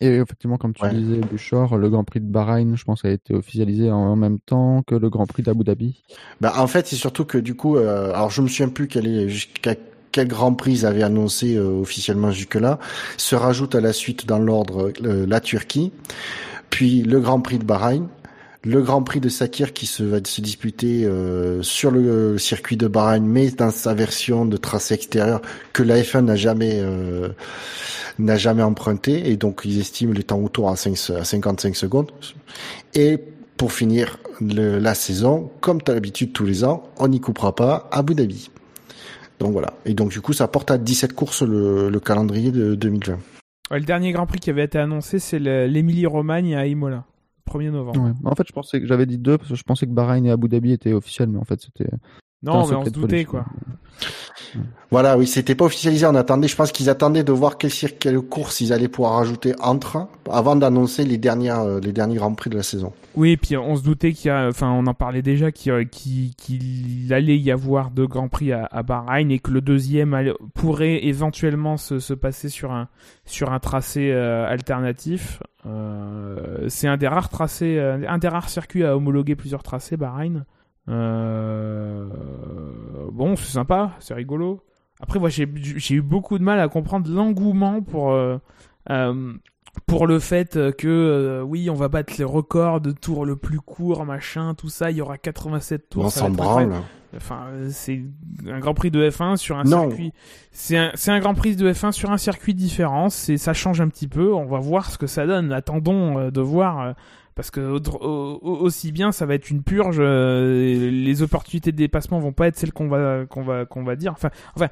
Speaker 2: Et effectivement, comme tu
Speaker 3: Ouais.
Speaker 2: disais, Buchor, le Grand Prix de Bahreïn, je pense, a été officialisé en, en même temps que le Grand Prix d'Abu Dhabi.
Speaker 3: Bah, en fait, c'est surtout que du coup, euh, alors je me souviens plus quel est jusqu'à quel Grand Prix ils avaient annoncé euh, officiellement jusque-là. Se rajoute à la suite dans l'ordre euh, la Turquie, puis le Grand Prix de Bahreïn, le Grand Prix de Sakir qui se va se disputer euh, sur le circuit de Bahreïn, mais dans sa version de tracé extérieur que la F1 n'a jamais euh, n'a jamais emprunté, et donc ils estiment les temps autour à, 5, à 55 secondes. Et pour finir le- la saison, comme tu as l'habitude tous les ans, on n'y coupera pas à Abu Dhabi. Donc voilà. Et donc du coup, ça porte à 17 courses le, le calendrier de 2020.
Speaker 4: Ouais, le dernier Grand Prix qui avait été annoncé, c'est le- l'Émilie-Romagne à Imola, 1er novembre.
Speaker 2: En fait, je pensais que j'avais dit deux parce que je pensais que Bahreïn et Abu Dhabi étaient officiels, mais en fait, c'était.
Speaker 4: Non, mais on se doutait, quoi.
Speaker 3: Voilà, oui, c'était pas officialisé. On attendait, je pense qu'ils attendaient de voir quelle, quelle course ils allaient pouvoir rajouter entre avant d'annoncer les dernières, euh, les derniers grands prix de la saison.
Speaker 4: Oui, et puis on se doutait qu'il y a, enfin, on en parlait déjà, qu'il allait y avoir deux grands prix à, à Bahreïn et que le deuxième allait- pourrait éventuellement se, se passer sur un sur un tracé euh, alternatif. Euh, c'est un des rares tracés, un des rares circuits à homologuer plusieurs tracés, Bahreïn. Euh, bon, c'est sympa, c'est rigolo. Après, moi, j'ai eu beaucoup de mal à comprendre l'engouement pour euh, euh, pour le fait que euh, oui, on va battre les records de tour le plus court, machin, tout ça. Il y aura 87 tours.
Speaker 3: on s'en branle.
Speaker 4: Enfin, c'est un Grand Prix de F1 sur un
Speaker 3: Non.
Speaker 4: circuit. C'est un, un Grand Prix de F1 sur un circuit différent. C'est, ça change un petit peu. On va voir ce que ça donne. Attendons euh, de voir. euh, parce que aussi bien ça va être une purge, euh, les opportunités de dépassement vont pas être celles qu'on va qu'on va qu'on va dire. Enfin, enfin,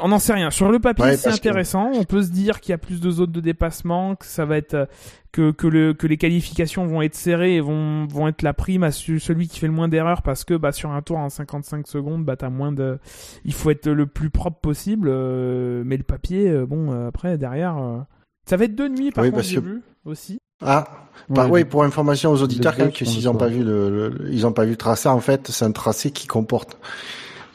Speaker 4: on n'en sait rien. Sur le papier,
Speaker 3: Ouais,
Speaker 4: c'est
Speaker 3: que-
Speaker 4: intéressant. On peut se dire qu'il y a plus de zones de dépassement, que ça va être que que le que les qualifications vont être serrées et vont vont être la prime à ce- celui qui fait le moins d'erreurs parce que bah sur un tour en 55 secondes, bah t'as moins de, il faut être le plus propre possible. euh, mais le papier, euh, bon euh, après derrière, euh, ça va être de nuit par
Speaker 3: Oui,
Speaker 4: contre j'ai
Speaker 3: que-
Speaker 4: vu aussi.
Speaker 3: Ah, bah oui, pour information aux auditeurs,
Speaker 2: deux
Speaker 3: quand même,
Speaker 2: qui
Speaker 3: que s'ils n'ont pas vu le, le- ils ont pas vu le tracé, en fait, c'est un tracé qui comporte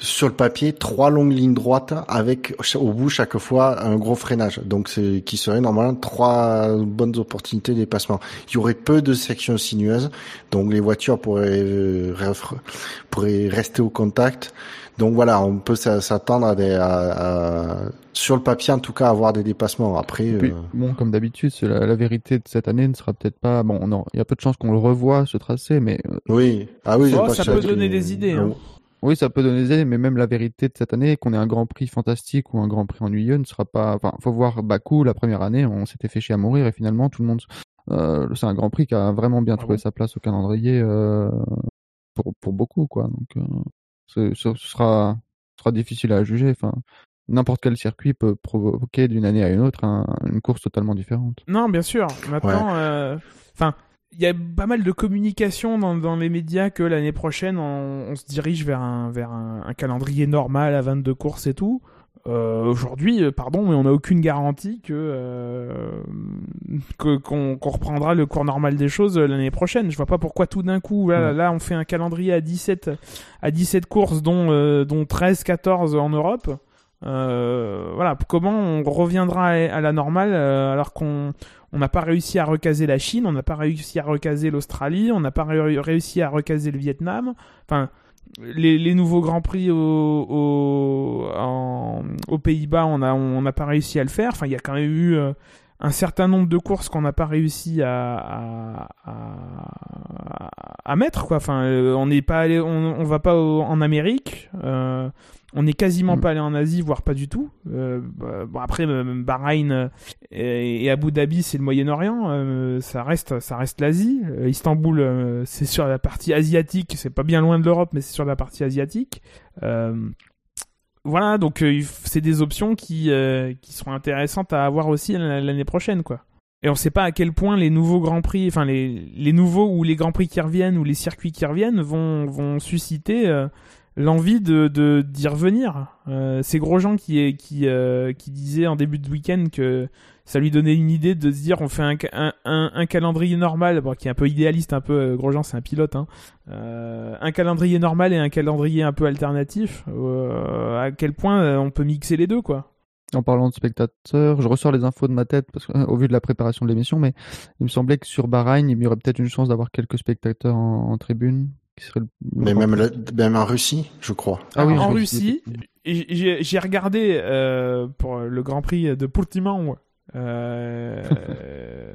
Speaker 3: sur le papier trois longues lignes droites avec au bout chaque fois un gros freinage. Donc c'est qui serait normalement trois bonnes opportunités de dépassement. Il y aurait peu de sections sinueuses, donc les voitures pourraient euh, pourraient rester au contact. Donc voilà, on peut s'a- s'attendre à des à- à- sur le papier en tout cas à avoir des dépassements. Après,
Speaker 2: puis,
Speaker 3: euh,
Speaker 2: bon, comme d'habitude, c'est la, la vérité de cette année ne sera peut-être pas. Bon, non, il y a peu de chances qu'on le revoie ce tracé, mais euh,
Speaker 3: oui, ah oui,
Speaker 4: Oh, ça peut donner des idées, hein.
Speaker 2: Oui, ça peut donner des idées, mais même la vérité de cette année, qu'on ait un Grand Prix fantastique ou un Grand Prix ennuyeux, ne sera pas. Enfin, faut voir Bakou la première année, on s'était fait chier à mourir et finalement tout le monde. euh, c'est un Grand Prix qui a vraiment bien
Speaker 4: Ah
Speaker 2: trouvé
Speaker 4: bon?
Speaker 2: sa place au calendrier euh, pour pour beaucoup, quoi. Donc, euh, ce, ce sera ce sera difficile à juger. Enfin, n'importe quel circuit peut provoquer d'une année à une autre un- une course totalement différente.
Speaker 4: Non, bien sûr. Maintenant, enfin, il y a pas mal de communication dans, dans les médias que l'année prochaine, on, on se dirige vers un vers un, un calendrier normal à 22 courses et tout. Euh, Aujourd'hui, euh, pardon, mais on n'a aucune garantie que euh, qu'on reprendra le cours normal des choses euh, l'année prochaine. Je vois pas pourquoi tout d'un coup, là, on fait un calendrier à 17 à 17 courses, dont euh, dont 13, 14 en Europe. Euh, voilà, comment on reviendra à la normale euh, alors qu'on on n'a pas réussi à recaser la Chine, on n'a pas réussi à recaser l'Australie, on n'a pas réussi à recaser le Vietnam. Enfin, les, nouveaux grands prix au, aux Pays-Bas, on n'a on n'a pas réussi à le faire. Enfin, il y a quand même eu euh, un certain nombre de courses qu'on n'a pas réussi à, à, mettre. Quoi. Enfin, euh, on n'est pas allé, on, on va pas en Amérique. Euh, on n'est quasiment mm. pas allé en Asie, voire pas du tout. Euh, bah, bon après, Bahreïn euh, et, Abu Dhabi, c'est le Moyen-Orient. ça reste, ça reste l'Asie. Istanbul, c'est sur la partie asiatique. C'est pas bien loin de l'Europe, mais c'est sur la partie asiatique. Voilà, donc c'est des options qui qui seront intéressantes à avoir aussi l'année prochaine, quoi. Et on ne sait pas à quel point les nouveaux grands prix, enfin les, les nouveaux ou les grands prix qui reviennent ou les circuits qui reviennent vont vont susciter l'envie de d'y revenir. Euh, c'est Grosjean qui qui euh, qui disait en début de week-end que ça lui donnait une idée de se dire on fait un, un, un, calendrier normal, bon, qui est un peu idéaliste, un peu euh, Grosjean c'est un pilote, hein. euh, un calendrier normal et un calendrier un peu alternatif. Euh, à quel point on peut mixer les deux quoi.
Speaker 2: En parlant de spectateurs, je ressors les infos de ma tête parce que, au vu de la préparation de l'émission, mais il me semblait que sur Bahreïn, il y aurait peut-être une chance d'avoir quelques spectateurs en tribune.
Speaker 3: Mais même, même en Russie, je crois.
Speaker 4: Ah oui, en Russie, j'ai regardé euh, pour le Grand Prix de Portimão. Euh,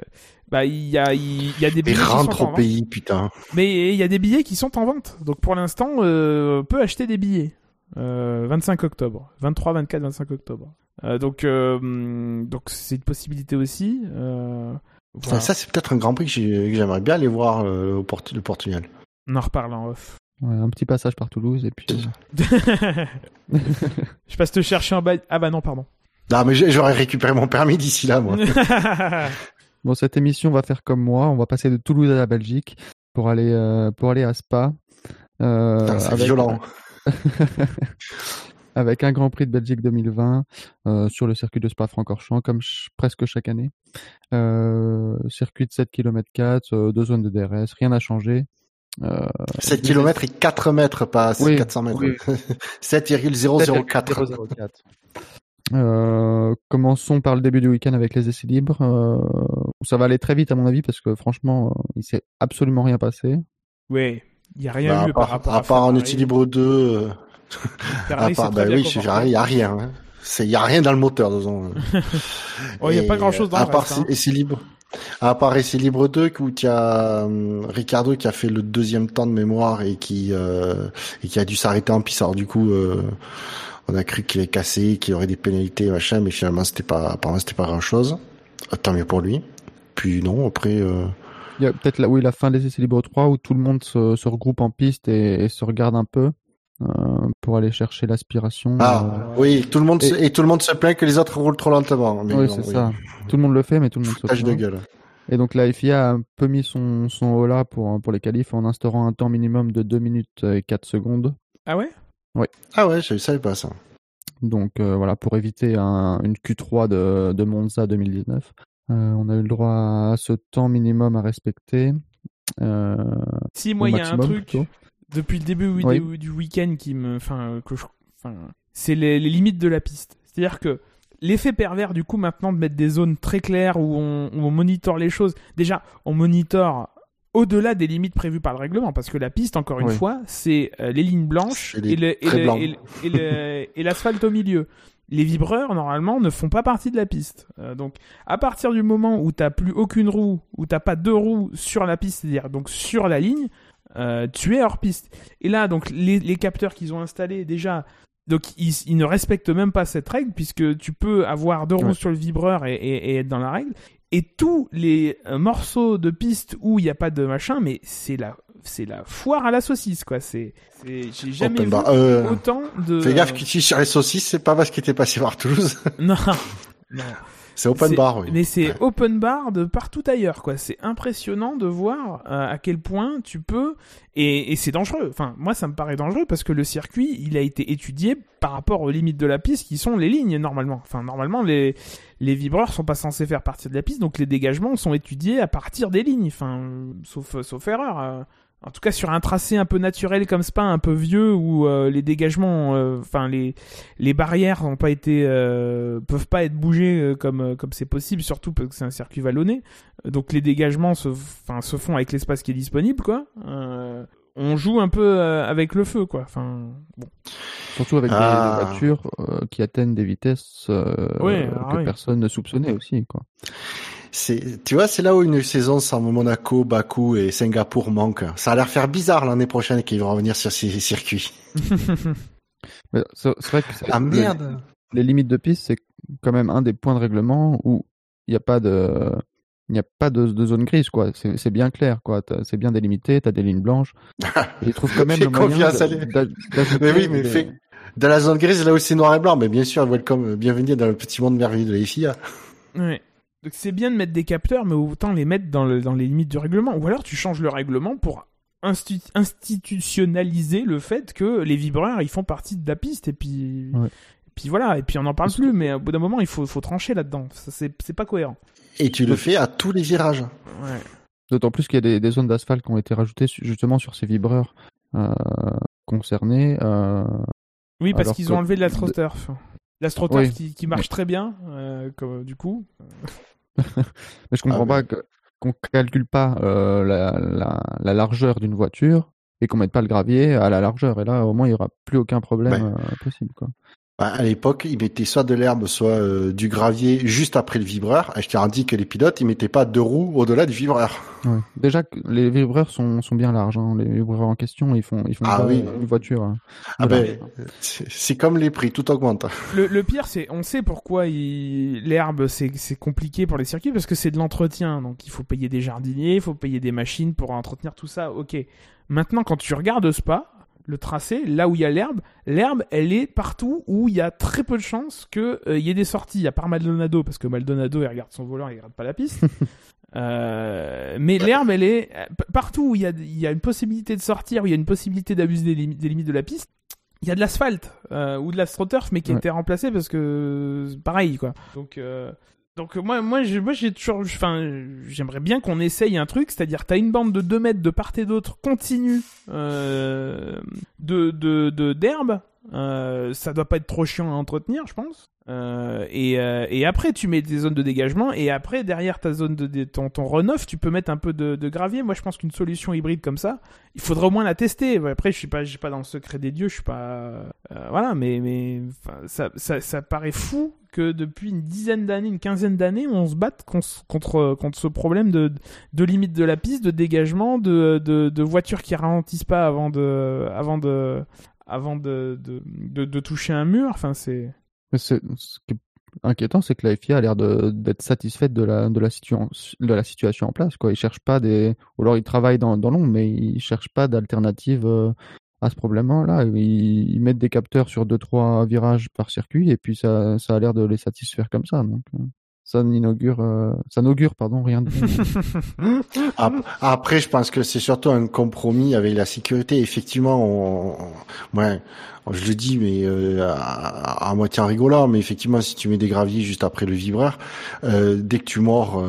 Speaker 4: bah il y a il y a des billets qui sont en
Speaker 3: pays vente. putain.
Speaker 4: Mais il y a des billets qui sont en vente. Donc pour l'instant, euh, on peut acheter des billets. 25 octobre, 23, 24, 25 octobre. donc donc c'est une possibilité aussi.
Speaker 3: Ça, c'est peut-être un Grand Prix que j'aimerais bien aller voir au Portugal.
Speaker 4: On en reparle en off.
Speaker 2: un petit passage par Toulouse et puis.
Speaker 4: je passe te chercher en bas. Ah bah non, pardon.
Speaker 3: Non, mais j'aurais récupéré mon permis d'ici là, moi.
Speaker 2: bon, cette émission va faire comme moi. On va passer de Toulouse à la Belgique pour aller, euh, pour aller à Spa.
Speaker 3: Euh, c'est violent.
Speaker 2: avec un Grand Prix de Belgique 2020 euh, sur le circuit de Spa-Francorchamps, comme presque chaque année. circuit de 7 km 4, deux zones de DRS, rien n'a changé.
Speaker 3: Euh, 7 km et 4 mètres, pas 400 mètres. 7,004.
Speaker 2: Euh, commençons par le début du week-end avec les essais libres. Euh, ça va aller très vite à mon avis parce que franchement, euh, il s'est absolument rien passé.
Speaker 4: Oui, il n'y a rien bah, eu par rapport
Speaker 3: à, à part en équilibre 2. Euh... à part, bah oui, il n'y a rien. Hein. Il n'y a rien dans le moteur, disons.
Speaker 4: Il n'y a pas grand-chose dans
Speaker 3: à
Speaker 4: le
Speaker 3: part
Speaker 4: reste, hein.
Speaker 3: essais libres. À part Essai Libre 2, où il y a Ricardo qui a fait le deuxième temps de mémoire et qui, euh, et qui a dû s'arrêter en piste. Alors du coup, euh, on a cru qu'il est cassé, qu'il aurait des pénalités, machin, mais finalement c'était pas, apparemment c'était pas grand chose. Tant mieux pour lui. Puis non, après. Euh...
Speaker 2: Il y a peut-être là, oui, la fin des essais libres 3 où tout le monde se, se regroupe en piste et, et, se regarde un peu. Euh, pour aller chercher l'aspiration.
Speaker 3: Ah euh, oui, tout le monde et... Se, et... tout le monde se plaint que les autres roulent trop lentement.
Speaker 2: Mais oui, c'est oui. ça. Tout le monde le fait, mais tout le monde se
Speaker 3: plaint. de gueule.
Speaker 2: Et donc la FIA a un peu mis son, son haut là pour, pour les qualifs en instaurant un temps minimum de 2 minutes et 4 secondes.
Speaker 4: Ah ouais?
Speaker 2: Oui.
Speaker 3: Ah ouais, je savais pas ça.
Speaker 2: Donc euh, voilà, pour éviter un, une Q3 de, de Monza 2019. Euh, on a eu le droit à ce temps minimum à respecter. Euh,
Speaker 4: si, moi, il y a un truc plutôt. depuis le début oui. du, du week-end qui me. Enfin, que je. Enfin, c'est les, les limites de la piste. C'est-à-dire que l'effet pervers du coup maintenant de mettre des zones très claires où on, où on monitore les choses. Déjà, on monitore au-delà des limites prévues par le règlement, parce que la piste, encore une oui. fois, c'est euh, les lignes blanches et, l'asphalte au milieu. Les vibreurs, normalement, ne font pas partie de la piste. Euh, donc, à partir du moment où t'as plus aucune roue, où t'as pas deux roues sur la piste, c'est-à-dire donc sur la ligne, euh, tu es hors piste. Et là, donc, les, les capteurs qu'ils ont installés, déjà, donc ils, ils, ne respectent même pas cette règle puisque tu peux avoir deux roues ouais. sur le vibreur et, et, et, être dans la règle. Et tous les euh, morceaux de piste où il n'y a pas de machin, mais c'est la c'est la foire à la saucisse quoi. C'est j'ai jamais Open vu bar. Euh, autant de.
Speaker 3: Fais gaffe tu sur les saucisses, c'est pas parce qu'il était passé par Toulouse.
Speaker 4: non. Non.
Speaker 3: C'est open bar, oui.
Speaker 4: Mais c'est ouais. open bar de partout ailleurs, quoi. C'est impressionnant de voir euh, à quel point tu peux et, et c'est dangereux. Enfin, moi, ça me paraît dangereux parce que le circuit, il a été étudié par rapport aux limites de la piste qui sont les lignes normalement. Enfin, normalement, les les vibreurs sont pas censés faire partie de la piste, donc les dégagements sont étudiés à partir des lignes. Enfin, sauf sauf erreur. Euh, en tout cas sur un tracé un peu naturel comme Spa, un peu vieux où euh, les dégagements, euh, enfin les les barrières n'ont pas été, peuvent pas être bougées comme comme c'est possible, surtout parce que c'est un circuit vallonné. Donc les dégagements se, se font avec l'espace qui est disponible, quoi. On joue un peu avec le feu, quoi. Enfin bon.
Speaker 2: Surtout avec des ah. voitures qui atteignent des vitesses que personne ne soupçonnait aussi, quoi
Speaker 3: tu vois, c'est là où une saison sans Monaco, Bakou et Singapour manque. Ça a l'air faire bizarre l'année prochaine qu'ils vont revenir sur ces circuits.
Speaker 2: c'est vrai que
Speaker 3: ah merde.
Speaker 2: Les, limites de piste, c'est quand même un des points de règlement où il n'y a pas de, il n'y a pas de, zone grise, quoi. C'est bien clair, quoi. C'est bien délimité, t'as des lignes blanches.
Speaker 3: je trouve quand même le moyen Mais oui, mais fait... dans la zone grise, là où c'est noir et blanc, mais bien sûr, welcome, bienvenue dans le petit monde merveilleux de la FIA.
Speaker 4: Ouais. Donc c'est bien de mettre des capteurs, mais autant les mettre dans, dans les limites du règlement. Ou alors tu changes le règlement pour institutionnaliser le fait que les vibreurs ils font partie de la piste et puis puis voilà et puis on n'en parle plus mais au bout d'un moment il faut, faut trancher là-dedans c'est pas cohérent
Speaker 3: et tu le fais à tous les virages
Speaker 4: ouais.
Speaker 2: d'autant plus qu'il y a des, zones d'asphalte qui ont été rajoutées justement sur ces vibreurs euh, concernés euh,
Speaker 4: oui parce qu'ils ont enlevé de l'astroturf l'astroturf qui, qui, marche très bien euh, comme, du coup
Speaker 2: mais je comprends ah, pas qu'on calcule pas euh, la, largeur d'une voiture et qu'on mette pas le gravier à la largeur. Et là, au moins, il y aura plus aucun problème euh, possible. Quoi.
Speaker 3: Bah, à l'époque, ils mettaient soit de l'herbe, soit euh, du gravier juste après le vibreur. Et je t'ai dit que les pilotes, ils mettaient pas deux roues au-delà du vibreur.
Speaker 2: Ouais. Déjà, les vibreurs sont, sont bien larges. Hein. Les vibreurs en question, ils font, ils font
Speaker 3: ah, oui.
Speaker 2: une voiture. Hein.
Speaker 3: Ah ben, c'est comme les prix, tout augmente.
Speaker 4: Le, le pire, c'est, on sait pourquoi l'herbe, c'est compliqué pour les circuits, parce que c'est de l'entretien. Donc, il faut payer des jardiniers, il faut payer des machines pour entretenir tout ça. Ok. Maintenant, quand tu regardes Spa, le tracé, là où il y a l'herbe, l'herbe, elle est partout où il y a très peu de chances qu'il euh, y ait des sorties, à part Maldonado, parce que Maldonado, il regarde son volant, il regarde pas la piste. Euh, mais l'herbe, elle est partout où il y, a, il y a une possibilité de sortir, où il y a une possibilité d'abuser des, limites de la piste. Il y a de l'asphalte euh, ou de l'astroturf, mais qui a été remplacé parce que pareil quoi. Donc donc moi, moi, j'ai, moi, j'ai toujours, enfin, j'aimerais bien qu'on essaye un truc, c'est-à-dire t'as une bande de 2 mètres de part et d'autre continue euh, de, de, de d'herbe. Euh, ça doit pas être trop chiant à entretenir, je pense. Euh, et, euh, et, après, tu mets des zones de dégagement. Et après, derrière ta zone de, ton, ton runoff, tu peux mettre un peu de, gravier. Moi, je pense qu'une solution hybride comme ça, il faudrait au moins la tester. Après, je suis pas, suis pas dans le secret des dieux. Je suis pas, euh, voilà. Mais, mais ça, ça, ça paraît fou que depuis une dizaine d'années, une quinzaine d'années, on se batte contre, contre ce problème de, de limite de la piste, de dégagement, de, de, voitures qui ralentissent pas avant de, avant de, avant de, de, toucher un mur. Enfin, c'est.
Speaker 2: Ce qui est inquiétant, c'est que la FIA a l'air d'être satisfaite de la, situation en place. Quoi. Ils cherchent pas des. Ou alors ils travaillent dans, l'ombre, mais ils cherchent pas d'alternative euh, à ce problème-là. Ils, mettent des capteurs sur 2-3 virages par circuit et puis ça, a l'air de les satisfaire comme ça. Euh, ça n'inaugure, euh, ça n'augure pardon rien. De...
Speaker 3: Après, je pense que c'est surtout un compromis avec la sécurité. Effectivement, on, ouais, je le dis, mais euh, à, moitié en rigolant, mais effectivement, si tu mets des graviers juste après le vibreur, euh, dès que tu mords,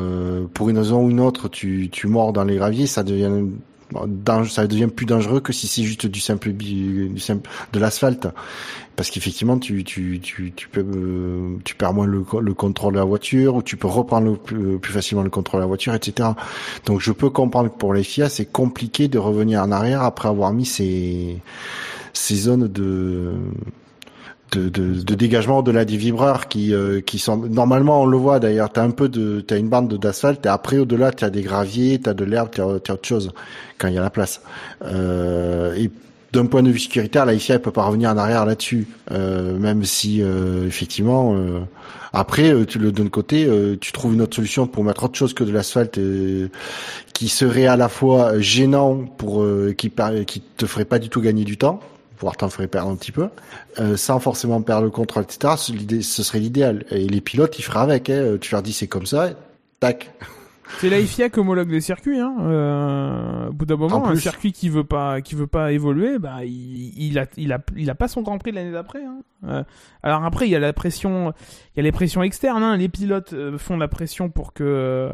Speaker 3: pour une raison ou une autre, tu, tu mords dans les graviers, ça devient ça devient plus dangereux que si c'est juste du simple, du simple de l'asphalte parce qu'effectivement tu tu tu tu peux euh, tu perds moins le, le contrôle de la voiture ou tu peux reprendre plus, facilement le contrôle de la voiture etc donc je peux comprendre que pour les FIA c'est compliqué de revenir en arrière après avoir mis ces ces zones de de, de, de, dégagement au-delà des vibreurs qui euh, qui sont normalement on le voit d'ailleurs t'as un peu de t'as une bande d'asphalte et après au-delà t'as des graviers t'as de l'herbe t'as as autre chose quand il y a la place. Euh, et d'un point de vue sécuritaire, la FIA elle peut pas revenir en arrière là-dessus, euh, même si euh, effectivement euh, après tu le donnes côté, tu trouves une autre solution pour mettre autre chose que de l'asphalte qui serait à la fois gênant pour qui qui te ferait pas du tout gagner du temps, voire t'en ferait perdre un petit peu, sans forcément perdre le contrôle, etc. Ce serait l'idéal. Et les pilotes, ils feraient avec. Hein. Tu leur dis c'est comme ça, tac.
Speaker 4: C'est la FIA homologue les circuits. Hein. Euh, au bout d'un moment, un circuit qui veut pas, qui veut pas évoluer, bah, il, il a, il a, il a pas son Grand Prix l'année d'après. Hein. Euh, alors après, il y a la pression, il y a les pressions externes. Hein. Les pilotes euh, font la pression pour que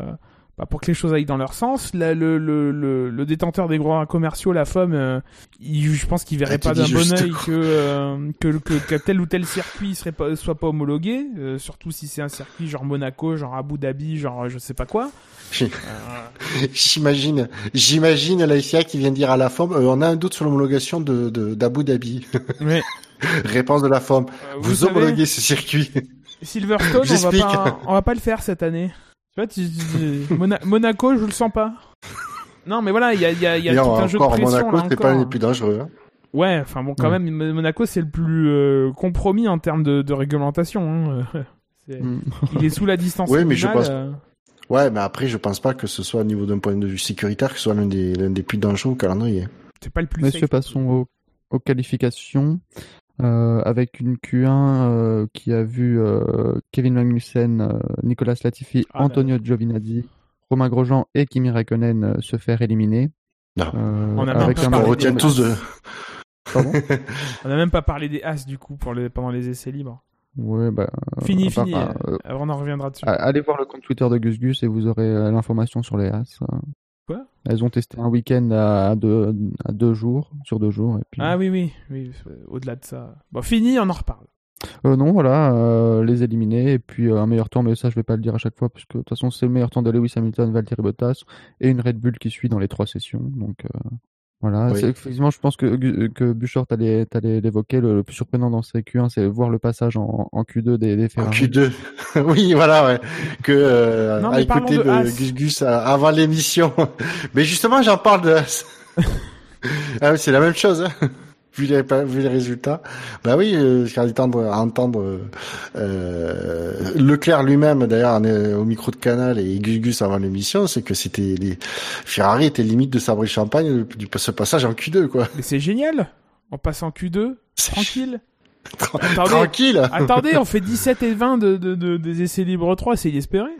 Speaker 4: bah, pour que les choses aillent dans leur sens. Le, le, le, le détenteur des droits commerciaux, la FOM, euh, il- je pense qu'il verrait pas d'un bon que, euh, que, que, que tel ou tel circuit serait pas, soit pas homologué, euh, surtout si c'est un circuit genre Monaco, genre Abu Dhabi, genre je sais pas quoi.
Speaker 3: J'imagine, j'imagine la FIA qui vient dire à la FOM, euh, on a un doute sur l'homologation de d'Abu Dhabi.
Speaker 4: mais,
Speaker 3: Réponse de la FOM,
Speaker 4: euh,
Speaker 3: vous,
Speaker 4: savez,
Speaker 3: homologuez ce circuit.
Speaker 4: Silverstone, on va, pas, on va pas le faire cette année. Tu vois, tu- tu- Mona- Monaco, je le sens pas. Non, mais voilà, il y a, y a, il y a tout un jeu de
Speaker 3: encore,
Speaker 4: pression
Speaker 3: Monaco, c'est pas les plus dangereux. hein.
Speaker 4: Ouais, enfin bon, quand
Speaker 2: Ouais.
Speaker 4: même, Mo- Monaco, c'est le plus euh, compromis en termes de, de réglementation. hein.
Speaker 2: Mm.
Speaker 4: Il est sous la distance
Speaker 3: Oui, mais je pense-
Speaker 4: euh.
Speaker 3: Ouais, mais après, je pense pas que ce soit au niveau d'un point de vue sécuritaire que ce soit l'un des, plus dangereux au calendrier.
Speaker 4: C'est pas le plus
Speaker 2: Messieurs,
Speaker 4: safe.
Speaker 2: passons aux, aux qualifications. Euh, avec une Q1 euh, qui a vu euh, Kevin Magnussen, euh, Nicolas Latifi,
Speaker 4: Ah là
Speaker 2: Antonio Giovinazzi, Romain Grosjean et Kimi Raikkonen euh, se faire éliminer.
Speaker 3: Non.
Speaker 2: Euh,
Speaker 4: On a même
Speaker 2: avec
Speaker 4: pas
Speaker 2: un
Speaker 4: parlé
Speaker 3: On
Speaker 4: des
Speaker 3: retient tous de.
Speaker 2: Pardon?
Speaker 4: On a même pas parlé des As du coup pour les, pendant les essais libres.
Speaker 2: Ouais, bah,
Speaker 4: fini, fini. on en reviendra dessus.
Speaker 2: allez voir le compte Twitter de Gus Gus et vous aurez euh, l'information sur les As. Elles ont testé un week-end à deux, à deux jours, sur deux jours. Et puis...
Speaker 4: Ah oui, oui, oui. euh, Au-delà de ça. Bon, fini, on en reparle.
Speaker 2: Euh, non, voilà, euh, les éliminer et puis euh, un meilleur temps, mais ça je vais pas le dire à chaque fois parce que de toute façon c'est le meilleur temps de Lewis Hamilton, Valtteri Bottas et une Red Bull qui suit dans les trois sessions. Donc euh, voilà,
Speaker 3: Oui.
Speaker 2: effectivement je pense que Gu- que Buchort allait, allait l'évoquer. Le, le plus surprenant dans ces Q1, c'est voir le passage en, en Q2 des, des
Speaker 3: En
Speaker 2: Ferrari.
Speaker 3: Q2. oui, voilà, ouais. Que, euh,
Speaker 4: Non,
Speaker 3: à écouter
Speaker 4: de.
Speaker 3: Gus Gus euh, avant l'émission. mais justement, j'en parle de As. ah oui, c'est la même chose, hein. Vu les, vu les résultats. Bah oui, euh, j'ai entendre, entendre euh, euh, Leclerc lui-même, d'ailleurs, au micro de Canal et Gus Gus avant l'émission, c'est que c'était les Ferrari était limite de sabrer champagne du ce passage en Q2, quoi.
Speaker 4: Mais c'est génial. On passe en Q2,
Speaker 3: C'est
Speaker 4: tranquille.
Speaker 3: Tra-
Speaker 4: Attendez.
Speaker 3: Tranquille.
Speaker 4: Attendez, on fait 17 et 20 de, de, de- des essais libres 3, c'est inespéré.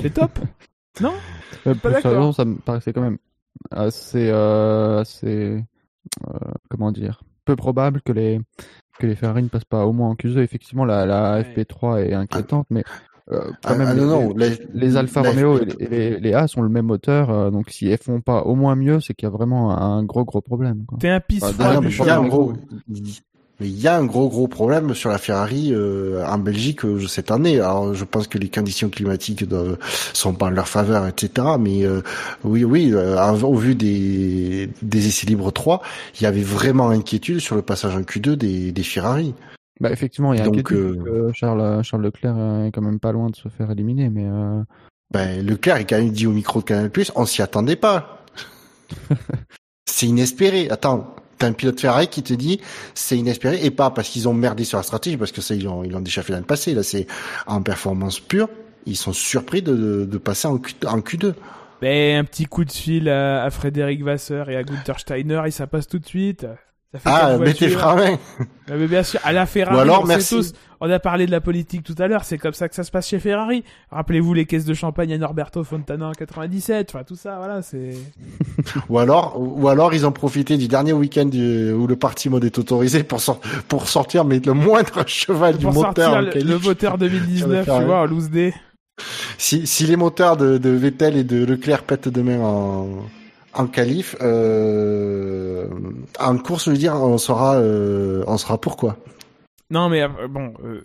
Speaker 4: C'est top. Non?
Speaker 2: Euh,
Speaker 4: Pas d'accord.
Speaker 2: ça me paraissait quand même assez, euh, assez euh, comment dire, peu probable que les que les Ferrari ne passent pas au moins en Q2. Effectivement, la, la
Speaker 4: Ouais.
Speaker 2: FP3 est inquiétante, mais euh, quand
Speaker 3: Ah,
Speaker 2: même,
Speaker 3: ah,
Speaker 2: les,
Speaker 3: non, non,
Speaker 2: les, les Alfa Romeo et
Speaker 3: FP3.
Speaker 2: les, et les, les As ont le même moteur, euh, donc si elles font pas au moins mieux, c'est qu'il y a vraiment un gros gros problème.
Speaker 4: T'es un pisse
Speaker 2: Ah,
Speaker 3: Ah
Speaker 4: froid,
Speaker 3: non, mais il y a un gros,
Speaker 2: gros.
Speaker 3: problème sur la Ferrari euh, en Belgique euh, cette année. Alors, je pense que les conditions climatiques doivent, sont pas en leur faveur, etc. Mais euh, oui, oui, euh, au vu des des essais libres 3, il y avait vraiment inquiétude sur le passage en Q2 des, des Ferrari.
Speaker 2: Bah effectivement, il y a
Speaker 3: Donc,
Speaker 2: inquiétude,
Speaker 3: euh,
Speaker 2: que Charles Charles Leclerc euh, est quand même pas loin de se faire éliminer, mais euh,
Speaker 3: Ben, Leclerc, a quand même dit au micro de Canal+, on s'y attendait pas. c'est inespéré. Attends, t'as un pilote Ferrari qui te dit c'est inespéré et pas parce qu'ils ont merdé sur la stratégie, parce que ça ils l'ont ils l'ont déjà fait l'année passée. Là, c'est en performance pure. Ils sont surpris de, de, de passer en, Q, en Q2.
Speaker 4: Ben, un petit coup de fil à, à Frédéric Vasseur et à Gunther Steiner et ça passe tout de suite. Ça fait
Speaker 3: Ah,
Speaker 4: voitures.
Speaker 3: freins à.
Speaker 4: Ah, mais bien sûr, à la Ferrari,
Speaker 3: Ou alors,
Speaker 4: on
Speaker 3: merci.
Speaker 4: tous, on a parlé de la politique tout à l'heure, c'est comme ça que ça se passe chez Ferrari. Rappelez-vous les caisses de champagne à Norberto Fontana en 97, enfin tout ça, voilà, c'est...
Speaker 3: Ou alors, ou alors ils ont profité du dernier week-end du- où le party mode est autorisé pour, pour sortir mais le moindre cheval du moteur
Speaker 4: le, moteur 2019, tu vois, en loose day.
Speaker 3: Si, si les moteurs de, de Vettel et de Leclerc pètent demain en, en qualif, euh, en course, je veux dire, on saura, euh, on pourquoi.
Speaker 4: Non, mais euh, bon, euh,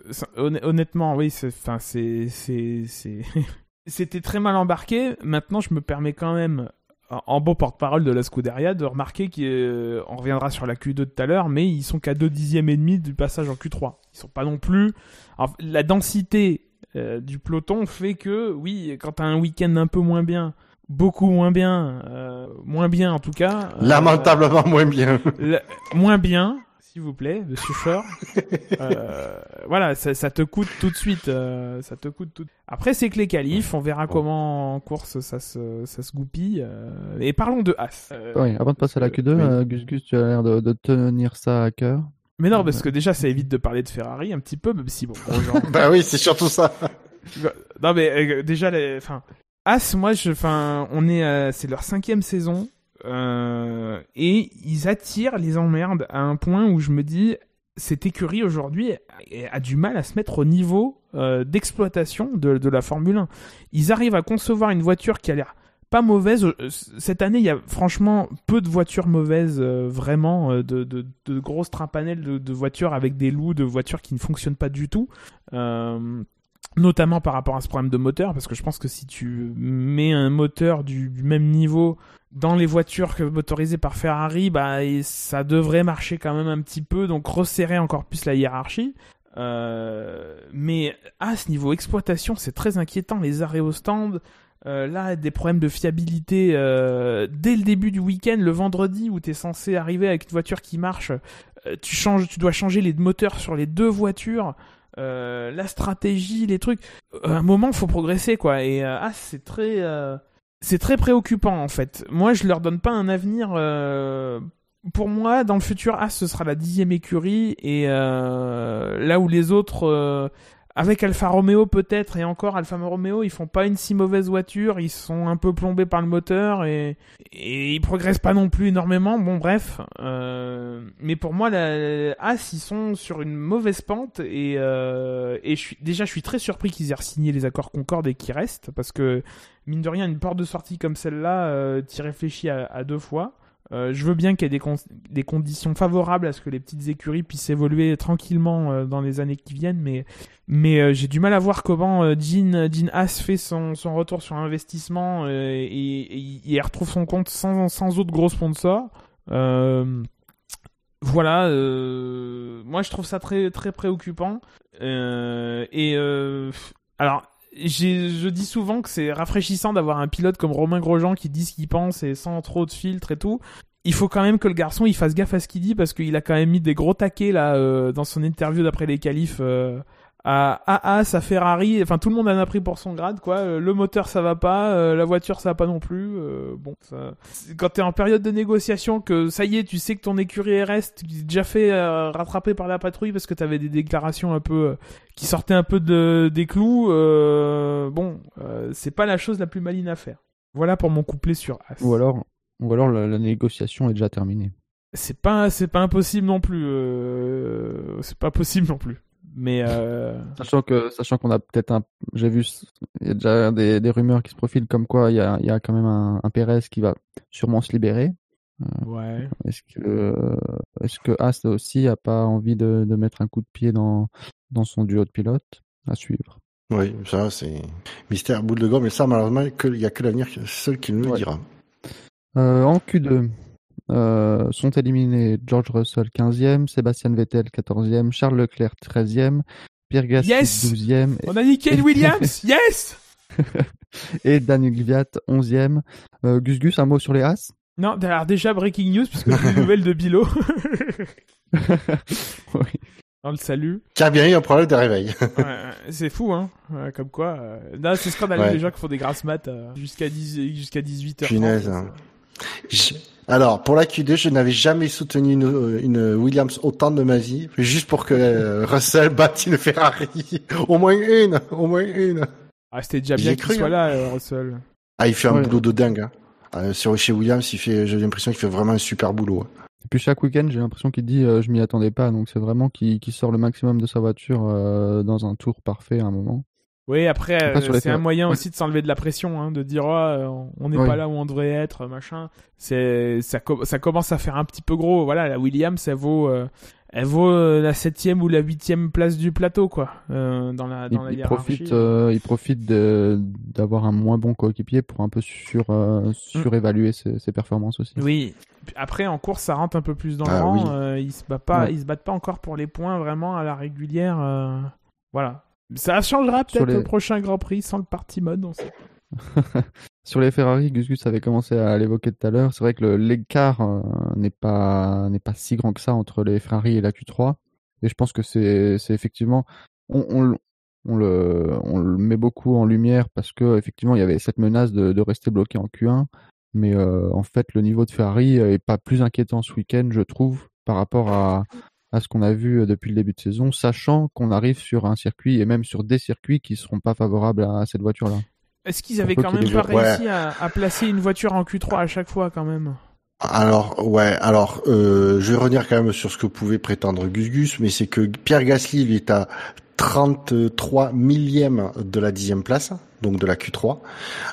Speaker 4: honnêtement, oui, enfin, c'est, c'est, c'était très mal embarqué. Maintenant, je me permets quand même, en, bon porte-parole de la Scuderia, de remarquer qu'on reviendra sur la Q2 tout à l'heure, mais ils sont qu'à 2 dixièmes et demi du passage en Q3. Ils sont pas non plus. La densité euh, du peloton fait que, oui, quand t'as un week-end un peu moins bien, beaucoup moins bien, euh, moins bien en tout cas. euh,
Speaker 3: Lamentablement moins bien.
Speaker 4: le- moins bien, s'il vous plaît, Monsieur Shore. Euh, voilà, ça, ça te coûte tout de suite. euh, ça te coûte tout. Après, c'est que les qualifs, on verra comment en course ça se, ça se goupille. euh, et parlons de As. Euh,
Speaker 2: oui, avant de passer à la Q2,
Speaker 3: oui.
Speaker 2: euh, Gus Gus, tu as l'air de, de tenir ça à cœur.
Speaker 4: Mais non, parce que déjà, ça évite de parler de Ferrari un petit peu, même si bon,
Speaker 3: bah oui, c'est surtout ça.
Speaker 4: non mais euh, déjà, les, enfin, As, moi, je, enfin, on est, euh, c'est leur cinquième saison. euh, et ils attirent les emmerdes à un point où je me dis, cette écurie aujourd'hui a, du mal à se mettre au niveau euh, d'exploitation de, la Formule 1. Ils arrivent à concevoir une voiture qui a l'air pas mauvaise. Cette année, il y a franchement peu de voitures mauvaises, vraiment, de, de, grosses trimpanelles de, voitures avec des loups, de voitures qui ne fonctionnent pas du tout. Notamment par rapport à ce problème de moteur, parce que je pense que si tu mets un moteur du, même niveau dans les voitures que motorisées par Ferrari, bah, ça devrait marcher quand même un petit peu, donc resserrer encore plus la hiérarchie. Euh, mais à ce niveau exploitation, c'est très inquiétant. Les arrêts au stand, euh, là, des problèmes de fiabilité euh, dès le début du week-end, le vendredi où tu es censé arriver avec une voiture qui marche, tu changes, tu dois changer les moteurs sur les deux voitures. Euh, la stratégie, les trucs. Un moment, faut progresser, quoi. Et euh, ah, c'est très, euh, c'est très préoccupant en fait. Moi, je leur donne pas un avenir. Pour moi, dans le futur, ah, ce sera la dixième écurie et là où les autres, avec Alfa Romeo peut-être et encore Alfa Romeo, ils font pas une si mauvaise voiture. Ils sont un peu plombés par le moteur et, ils progressent pas non plus énormément. Bon, bref. Euh, mais pour moi, la, As, ils sont sur une mauvaise pente et, euh, déjà, je suis très surpris qu'ils aient signé les accords Concorde et qu'ils restent parce que mine de rien, une porte de sortie comme celle-là, euh, t'y réfléchis à deux fois. Euh, je veux bien qu'il y ait des, con- des conditions favorables à ce que les petites écuries puissent évoluer tranquillement euh, dans les années qui viennent, mais, euh, j'ai du mal à voir comment Jean, Jean Haas fait son, retour sur investissement et, et, retrouve son compte sans, sans autre gros sponsor. Voilà, moi je trouve ça très très préoccupant. Et alors, je dis souvent que c'est rafraîchissant d'avoir un pilote comme Romain Grosjean qui dit ce qu'il pense et sans trop de filtres et tout. Il faut quand même que le garçon il fasse gaffe à ce qu'il dit parce qu'il a quand même mis des gros taquets là euh, dans son interview d'après les qualifs euh, à Haas, à Ferrari. Enfin tout le monde en a pris pour son grade quoi. Euh, Le moteur ça va pas, euh, la voiture ça va pas non plus. Euh, bon, ça... quand t'es en période de négociation que ça y est, tu sais que ton écurie reste, tu t'es déjà fait euh, rattraper par la patrouille parce que t'avais des déclarations un peu euh, qui sortaient un peu de, des clous. bon, c'est pas la chose la plus maline à faire. Voilà pour mon couplet sur As.
Speaker 2: Ou alors, ou alors la, la négociation est déjà terminée.
Speaker 4: C'est pas, c'est pas impossible non plus. c'est pas possible non plus. Mais euh,
Speaker 2: Sachant que, sachant qu'on a peut-être un, j'ai vu, il y a déjà des, des rumeurs qui se profilent comme quoi il y a, il y a quand même un, un Pérez qui va sûrement se libérer.
Speaker 4: ouais.
Speaker 2: Est-ce que, est-ce que As aussi a pas envie de, de mettre un coup de pied dans, dans son duo de pilotes à suivre?
Speaker 3: Oui, ça c'est mystère boule de gomme, mais ça malheureusement il y a que l'avenir seul qui nous le
Speaker 2: Ouais.
Speaker 3: dira.
Speaker 2: Euh, en Q2, euh, sont éliminés George Russell 15e, Sébastien Vettel 14e, Charles Leclerc 13e, Pierre Gasly
Speaker 4: Yes
Speaker 2: 12e
Speaker 4: On a niqué le Williams? yes.
Speaker 2: et Daniel Gviat 11e. Euh, Gus Gus, un mot sur les As?
Speaker 4: Non, alors déjà breaking news puisque c'est une nouvelle de Bilo.
Speaker 2: Oui.
Speaker 4: On le salue.
Speaker 3: Qui a bien eu un problème de réveil.
Speaker 4: Ouais, c'est fou, hein. Ouais, comme quoi. Euh... Non, c'est scandaleux
Speaker 3: Ouais.
Speaker 4: les gens qui font des grasses maths euh, jusqu'à 10 jusqu'à 18 h
Speaker 3: Punaise, hein. Je- Alors, pour la Q2, je n'avais jamais soutenu une, une Williams autant de ma vie, juste pour que euh, Russell batte une Ferrari. Au moins une, au moins une.
Speaker 4: Ah, c'était déjà bien qu'il
Speaker 3: cru,
Speaker 4: soit
Speaker 3: hein.
Speaker 4: là, euh, Russell.
Speaker 3: Ah, il fait un
Speaker 2: Ouais.
Speaker 3: boulot de dingue. Hein. Euh, sur chez Williams, il fait, j'ai l'impression qu'il fait vraiment un super boulot. hein.
Speaker 2: Et puis chaque week-end, j'ai l'impression qu'il dit euh, je m'y attendais pas, donc c'est vraiment qu'il qu'il sort le maximum de sa voiture euh, dans un tour parfait à un moment.
Speaker 4: Oui, après, c'est un moyen
Speaker 2: ouais.
Speaker 4: aussi de s'enlever de la pression, hein, de dire ah, euh, on n'est pas là où on devrait être, machin. C'est ça, co- ça commence à faire un petit peu gros. Voilà, la Williams, elle vaut, euh, elle vaut euh, la septième ou la huitième place du plateau, quoi, euh, dans la dans
Speaker 2: Il,
Speaker 4: la
Speaker 2: il profite, euh, il profite d'avoir un moins bon coéquipier pour un peu sur, euh, surévaluer ses, ses performances aussi.
Speaker 4: Oui. Après, en course, ça rentre un peu plus dans le
Speaker 3: Ah
Speaker 4: rang.
Speaker 3: oui.
Speaker 4: ils se battent pas,
Speaker 2: Ouais.
Speaker 4: ils se battent pas encore pour les points vraiment à la régulière. Voilà. Ça changera peut-être
Speaker 2: les-
Speaker 4: au prochain Grand Prix sans le party mode. On sait.
Speaker 2: Sur les Ferrari, Gus Gus avait commencé à l'évoquer tout à l'heure. C'est vrai que l'écart euh, n'est pas n'est pas si grand que ça entre les Ferrari et la Q3. Et je pense que c'est c'est effectivement on, on, le- on le on le met beaucoup en lumière parce que effectivement il y avait cette menace de, de rester bloqué en Q1. Mais euh, en fait le niveau de Ferrari est pas plus inquiétant ce week-end, je trouve, par rapport à à ce qu'on a vu euh, depuis le début de saison, sachant qu'on arrive sur un circuit et même sur des circuits qui seront pas favorables à cette voiture-là.
Speaker 4: Est-ce qu'ils avaient quand même pas
Speaker 3: ouais.
Speaker 4: réussi à, à placer une voiture en Q3 à chaque fois quand même?
Speaker 3: Alors, ouais, alors, euh, je vais revenir quand même sur ce que pouvait prétendre Gus Gus, mais c'est que Pierre Gasly, il est à 33 millième de la dixième place. donc de la Q3,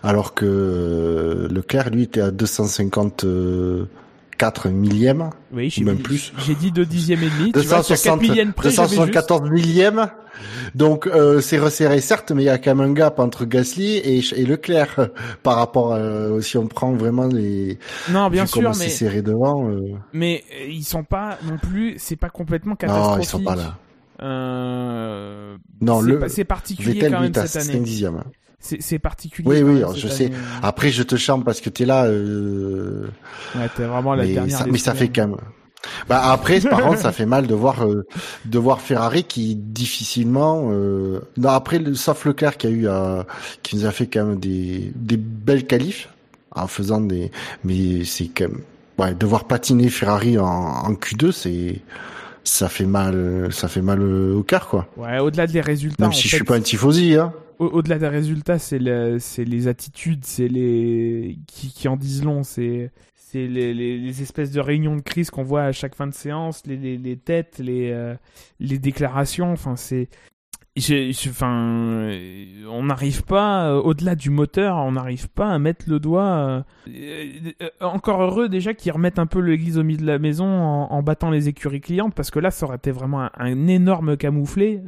Speaker 3: alors que euh, Leclerc, lui, était à 254 millièmes,
Speaker 4: Oui,
Speaker 3: ou même plus.
Speaker 4: J'ai dit 2 dixièmes et demi. Tu vois, sur 4
Speaker 3: 260,
Speaker 4: millièmes près, j'avais juste.
Speaker 3: 274 millièmes. Donc euh, c'est resserré certes, mais il y a quand même un gap entre Gasly et, et Leclerc par rapport euh, si on prend vraiment les
Speaker 4: Non, bien sûr,
Speaker 3: c'est
Speaker 4: mais
Speaker 3: serré devant. euh,
Speaker 4: mais euh, ils sont pas non plus. C'est pas complètement
Speaker 3: non,
Speaker 4: catastrophique.
Speaker 3: ils sont pas là.
Speaker 4: Euh,
Speaker 3: Non,
Speaker 4: c'est
Speaker 3: le
Speaker 4: c'est particulier
Speaker 3: Vettel
Speaker 4: quand même
Speaker 3: à
Speaker 4: cette
Speaker 3: 5
Speaker 4: année.
Speaker 3: dixièmes.
Speaker 4: C'est particulier.
Speaker 3: Oui, oui,
Speaker 4: même
Speaker 3: je sais.
Speaker 4: année.
Speaker 3: Après, je te chante parce que t'es là. Euh...
Speaker 4: Ouais, t'es vraiment la
Speaker 3: mais,
Speaker 4: dernière.
Speaker 3: ça,
Speaker 4: des
Speaker 3: mais ça fait quand même. Bah après, par contre, ça fait mal de voir euh, de voir Ferrari qui difficilement. Euh... Non, après, le, sauf Leclerc qui a eu euh, qui nous a fait quand même des des belles qualifs en faisant des. Mais c'est quand même. Ouais, de voir patiner Ferrari en, en Q2, c'est ça fait mal, ça fait mal au cœur quoi.
Speaker 4: Ouais, au-delà des résultats.
Speaker 3: Même si je
Speaker 4: fait,
Speaker 3: suis pas un tifosi, hein.
Speaker 4: au- au-delà des résultats, c'est le, c'est les attitudes, c'est les qui, qui en disent long, c'est c'est les, les, les espèces de réunions de crise qu'on voit à chaque fin de séance, les, les, les têtes, les euh, les déclarations. Enfin, c'est je, je- euh, on n'arrive pas euh, au-delà du moteur, on n'arrive pas à mettre le doigt. euh, euh, encore heureux déjà qu'ils remettent un peu l'église au milieu de la maison en, en battant les écuries clientes, parce que là, ça aurait été vraiment un, un énorme camouflé.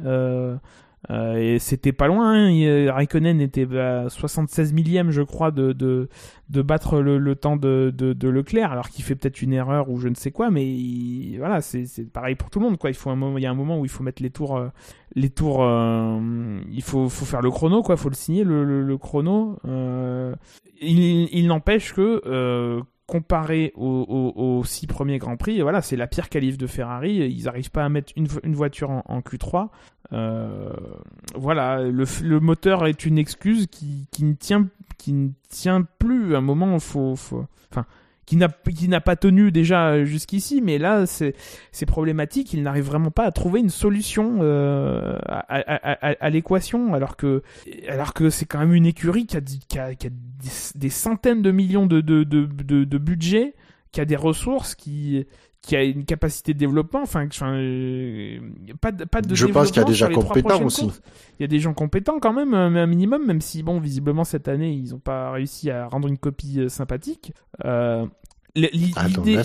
Speaker 4: Euh, et c'était pas loin. Hein. Raikkonen était à 76 millième, je crois, de, de, de battre le, le temps de, de, de Leclerc, alors qu'il fait peut-être une erreur ou je ne sais quoi. Mais il- voilà, c'est c'est pareil pour tout le monde. Quoi. Il faut un moment, il y a un moment où il faut mettre les tours, euh, les tours. euh, il faut, faut faire le chrono, quoi. Faut le signer le, le, le chrono. Euh, il il n'empêche que euh, comparé aux, six premiers Grands Prix, voilà, c'est la pire qualif de Ferrari. Ils n'arrivent pas à mettre une, vo- une voiture en, en Q3. Euh, voilà, le, moteur est une excuse qui, ne tient plus. À un moment, faut, faut qui n'a qui n'a pas tenu déjà jusqu'ici, mais là, c'est c'est problématique. Il n'arrive vraiment pas à trouver une solution euh, à, à, à, à l'équation, alors que alors que c'est quand même une écurie qui a, qui a, qui a des, des centaines de millions de de, de, de, de budget, qui a des ressources, qui qui a une capacité de développement, enfin, euh, pas de, pas de
Speaker 3: Je pense qu'il y a des gens compétents aussi.
Speaker 4: courses. Il y a des gens compétents quand même, un un minimum, même si, bon, visiblement, cette année, ils n'ont pas réussi à rendre une copie euh, sympathique. Euh,
Speaker 3: Attends,
Speaker 4: L'idée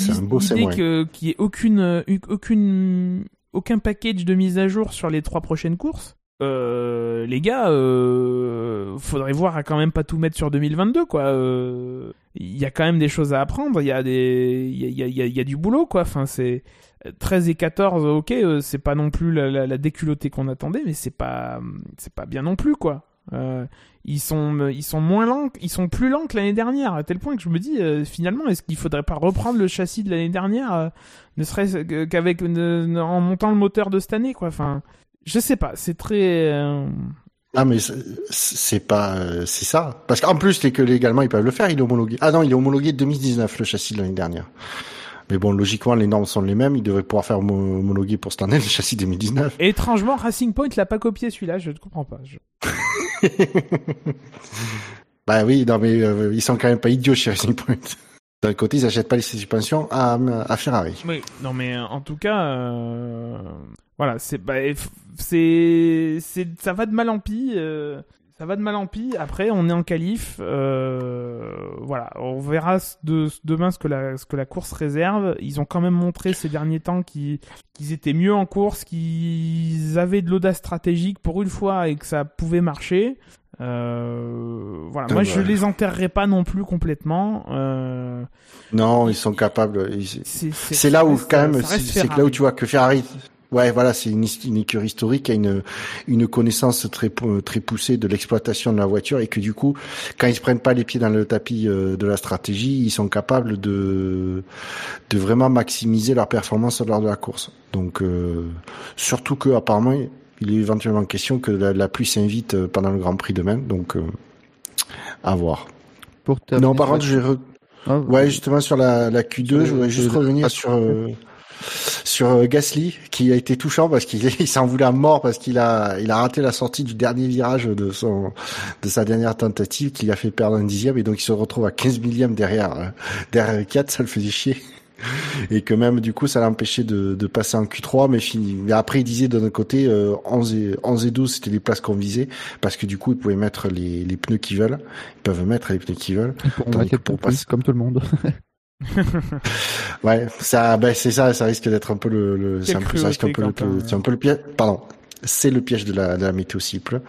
Speaker 4: qu'il n'y ait aucune, euh, aucune, aucun package de mise à jour sur les trois prochaines courses, euh, les gars, euh, faudrait voir à quand même pas tout mettre sur 2022, quoi. Euh, Il y a quand même des choses à apprendre, il y a y a, du boulot, quoi. Enfin, c'est 13 et 14, ok, euh, c'est pas non plus la, la, déculottée qu'on attendait, mais c'est pas, pas bien non plus, quoi. Euh, ils sont, ils sont moins lents, ils sont plus lents que l'année dernière, à tel point que je me dis, euh, finalement, est-ce qu'il faudrait pas reprendre le châssis de l'année dernière, euh, ne serait-ce qu'avec, en montant le moteur de cette année, quoi. Je sais pas, c'est très. euh,
Speaker 3: Ah mais c'est- pas euh, c'est ça parce qu'en plus les que légalement ils peuvent le faire il est homologué ah non il est homologué 2019 le châssis de l'année dernière mais bon logiquement les normes sont les mêmes il devrait pouvoir faire homo- homologuer pour cette année le châssis 2019
Speaker 4: Et étrangement, Racing Point l'a pas copié celui-là, je ne comprends pas. Je-
Speaker 3: bah oui non mais euh, ils sont quand même pas idiots chez Racing Point d'un côté ils achètent pas les suspensions à, Ferrari
Speaker 4: Oui, non mais euh, en tout cas, euh, voilà, c'est, bah, c'est, ça va de mal en pis. euh, ça va de mal en pis. Après, on est en qualif. voilà, on verra demain ce que la, ce que la course réserve. Ils ont quand même montré ces derniers temps qu'ils étaient mieux en course, qu'ils avaient de l'audace stratégique pour une fois et que ça pouvait marcher. Euh, voilà, moi je les enterrerai pas non plus complètement. Euh,
Speaker 3: non ils sont capables ils-
Speaker 4: c'est,
Speaker 3: là où quand même c'est là où tu vois que Ferrari ouais voilà c'est une, une écurie historique qui a une une connaissance très très poussée de l'exploitation de la voiture et que du coup quand ils se prennent pas les pieds dans le tapis euh, de la stratégie ils sont capables de de vraiment maximiser leur performance lors de la course. Donc euh, surtout que apparemment il est éventuellement question que la, la pluie s'invite euh, pendant le Grand Prix demain donc euh, à voir.
Speaker 2: Pour terminer
Speaker 3: non par contre re-
Speaker 2: Ah,
Speaker 3: Ouais, justement sur la, la Q2,
Speaker 2: Sur-
Speaker 3: je voudrais juste revenir
Speaker 2: pas-
Speaker 3: sur euh, sur euh, Gasly qui a été touchant parce qu'il il s'en voulait à mort parce qu'il a il a raté la sortie du dernier virage de son de sa dernière tentative qui lui a fait perdre un dixième et donc il se retrouve à 15 millièmes derrière euh, derrière 4, ça le faisait chier. Et que même du coup ça l'empêchait de, de passer en Q3 mais fini mais après il disait notre côté euh, 11 et 11 et 12 c'était les places qu'on visait parce que du coup ils pouvaient mettre les, les pneus qu'ils veulent ils peuvent mettre les pneus qu'ils veulent
Speaker 2: Ils
Speaker 3: pour passer-
Speaker 2: comme tout le monde.
Speaker 3: ouais ça ben c'est ça ça risque d'être un peu le, le c'est un peu ça risque un peu le, c'est un peu le piège pardon c'est le piège de la, de la météo cible.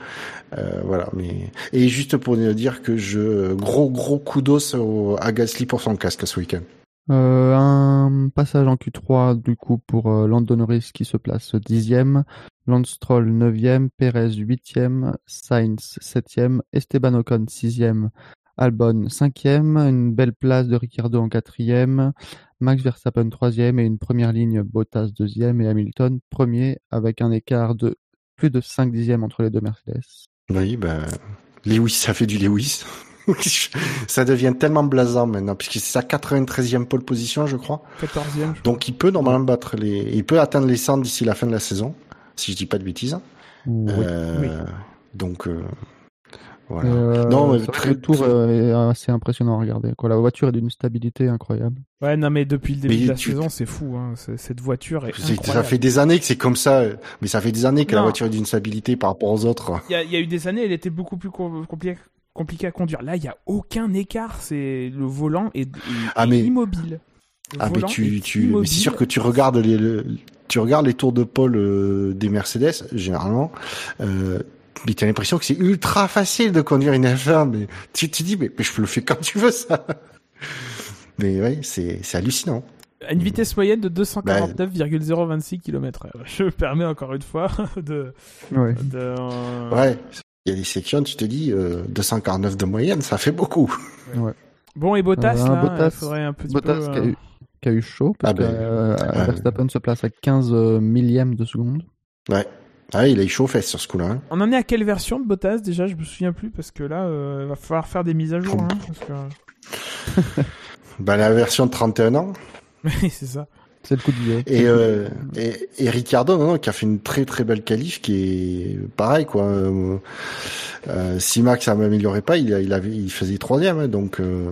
Speaker 3: Euh, voilà, mais et juste pour dire que je gros gros coup d'os au- à Gasly pour son casque ce week-end.
Speaker 2: Euh, un passage en Q3 du coup pour euh, Lando Norris qui se place dixième, Lance Stroll neuvième, Perez huitième, Sainz septième, Esteban Ocon sixième, Albon cinquième, une belle place de Ricciardo en quatrième, Max Verstappen troisième et une première ligne Bottas deuxième et Hamilton premier avec un écart de plus de 5 dixièmes entre les deux Mercedes.
Speaker 3: Oui, ben Lewis, ça fait du Lewis. ça devient tellement blasant maintenant, puisque c'est sa 93e pole position, je crois.
Speaker 4: 14e.
Speaker 3: Donc il peut normalement battre les, il peut atteindre les 100 d'ici la fin de la saison, si je dis pas de bêtises.
Speaker 2: Oui.
Speaker 3: Euh,
Speaker 4: Oui.
Speaker 3: Donc euh, voilà.
Speaker 2: Euh,
Speaker 3: Non, très-
Speaker 2: le tour est assez impressionnant à regarder. Quoi. La voiture est d'une stabilité incroyable.
Speaker 4: Ouais, non, mais depuis le début
Speaker 3: Mais
Speaker 4: de la
Speaker 3: tu-
Speaker 4: saison, c'est fou. Hein. C'est- Cette voiture est
Speaker 3: C'est-
Speaker 4: incroyable.
Speaker 3: Ça fait des années que c'est comme ça, mais ça fait des années que la voiture est d'une stabilité par rapport aux autres.
Speaker 4: Il y, a, il y a eu des années, elle était beaucoup plus com- compliquée compliqué à conduire. Là, il y a aucun écart. C'est le volant est, est-
Speaker 3: Ah,
Speaker 4: est immobile. Le
Speaker 3: Ah mais tu, tu, c'est sûr que tu regardes les, le- tu regardes les tours de pôle euh, des Mercedes généralement, euh, mais t'as l'impression que c'est ultra facile de conduire une F1, mais tu te dis mais, mais je le fais quand tu veux ça. Mais ouais, c'est c'est hallucinant.
Speaker 4: À une vitesse moyenne de 249,026 km/h. Je me permets encore une fois de.
Speaker 2: Ouais.
Speaker 4: de euh,
Speaker 3: Ouais, il y a des sections, tu te dis euh, 249 de moyenne, ça fait beaucoup.
Speaker 4: Bon, et Bottas,
Speaker 2: Euh,
Speaker 4: là,
Speaker 2: Bottas-
Speaker 4: il faudrait un petit
Speaker 2: Bottas
Speaker 4: peu.
Speaker 2: qui, a
Speaker 4: euh,
Speaker 2: eu, qui a eu chaud parce
Speaker 3: Ah ben,
Speaker 2: que euh,
Speaker 3: ouais.
Speaker 2: Verstappen se place à 15 millièmes de seconde.
Speaker 3: Ouais. Ah, il a eu chaud aux fesses sur ce coup-là. hein.
Speaker 4: On en est à quelle version de Bottas déjà? Je me souviens plus parce que là, euh, il va falloir faire des mises à jour. Hein, parce que...
Speaker 3: Bah, la version de 31 ans.
Speaker 4: Oui, c'est ça.
Speaker 2: C'est le coup de vieux.
Speaker 3: Et, euh, et, et Ricardo, non, non, qui a fait une très très belle qualif, qui est pareil quoi. Euh, euh, si Max m'améliorait pas, il, il avait, il faisait troisième, hein, donc. Euh,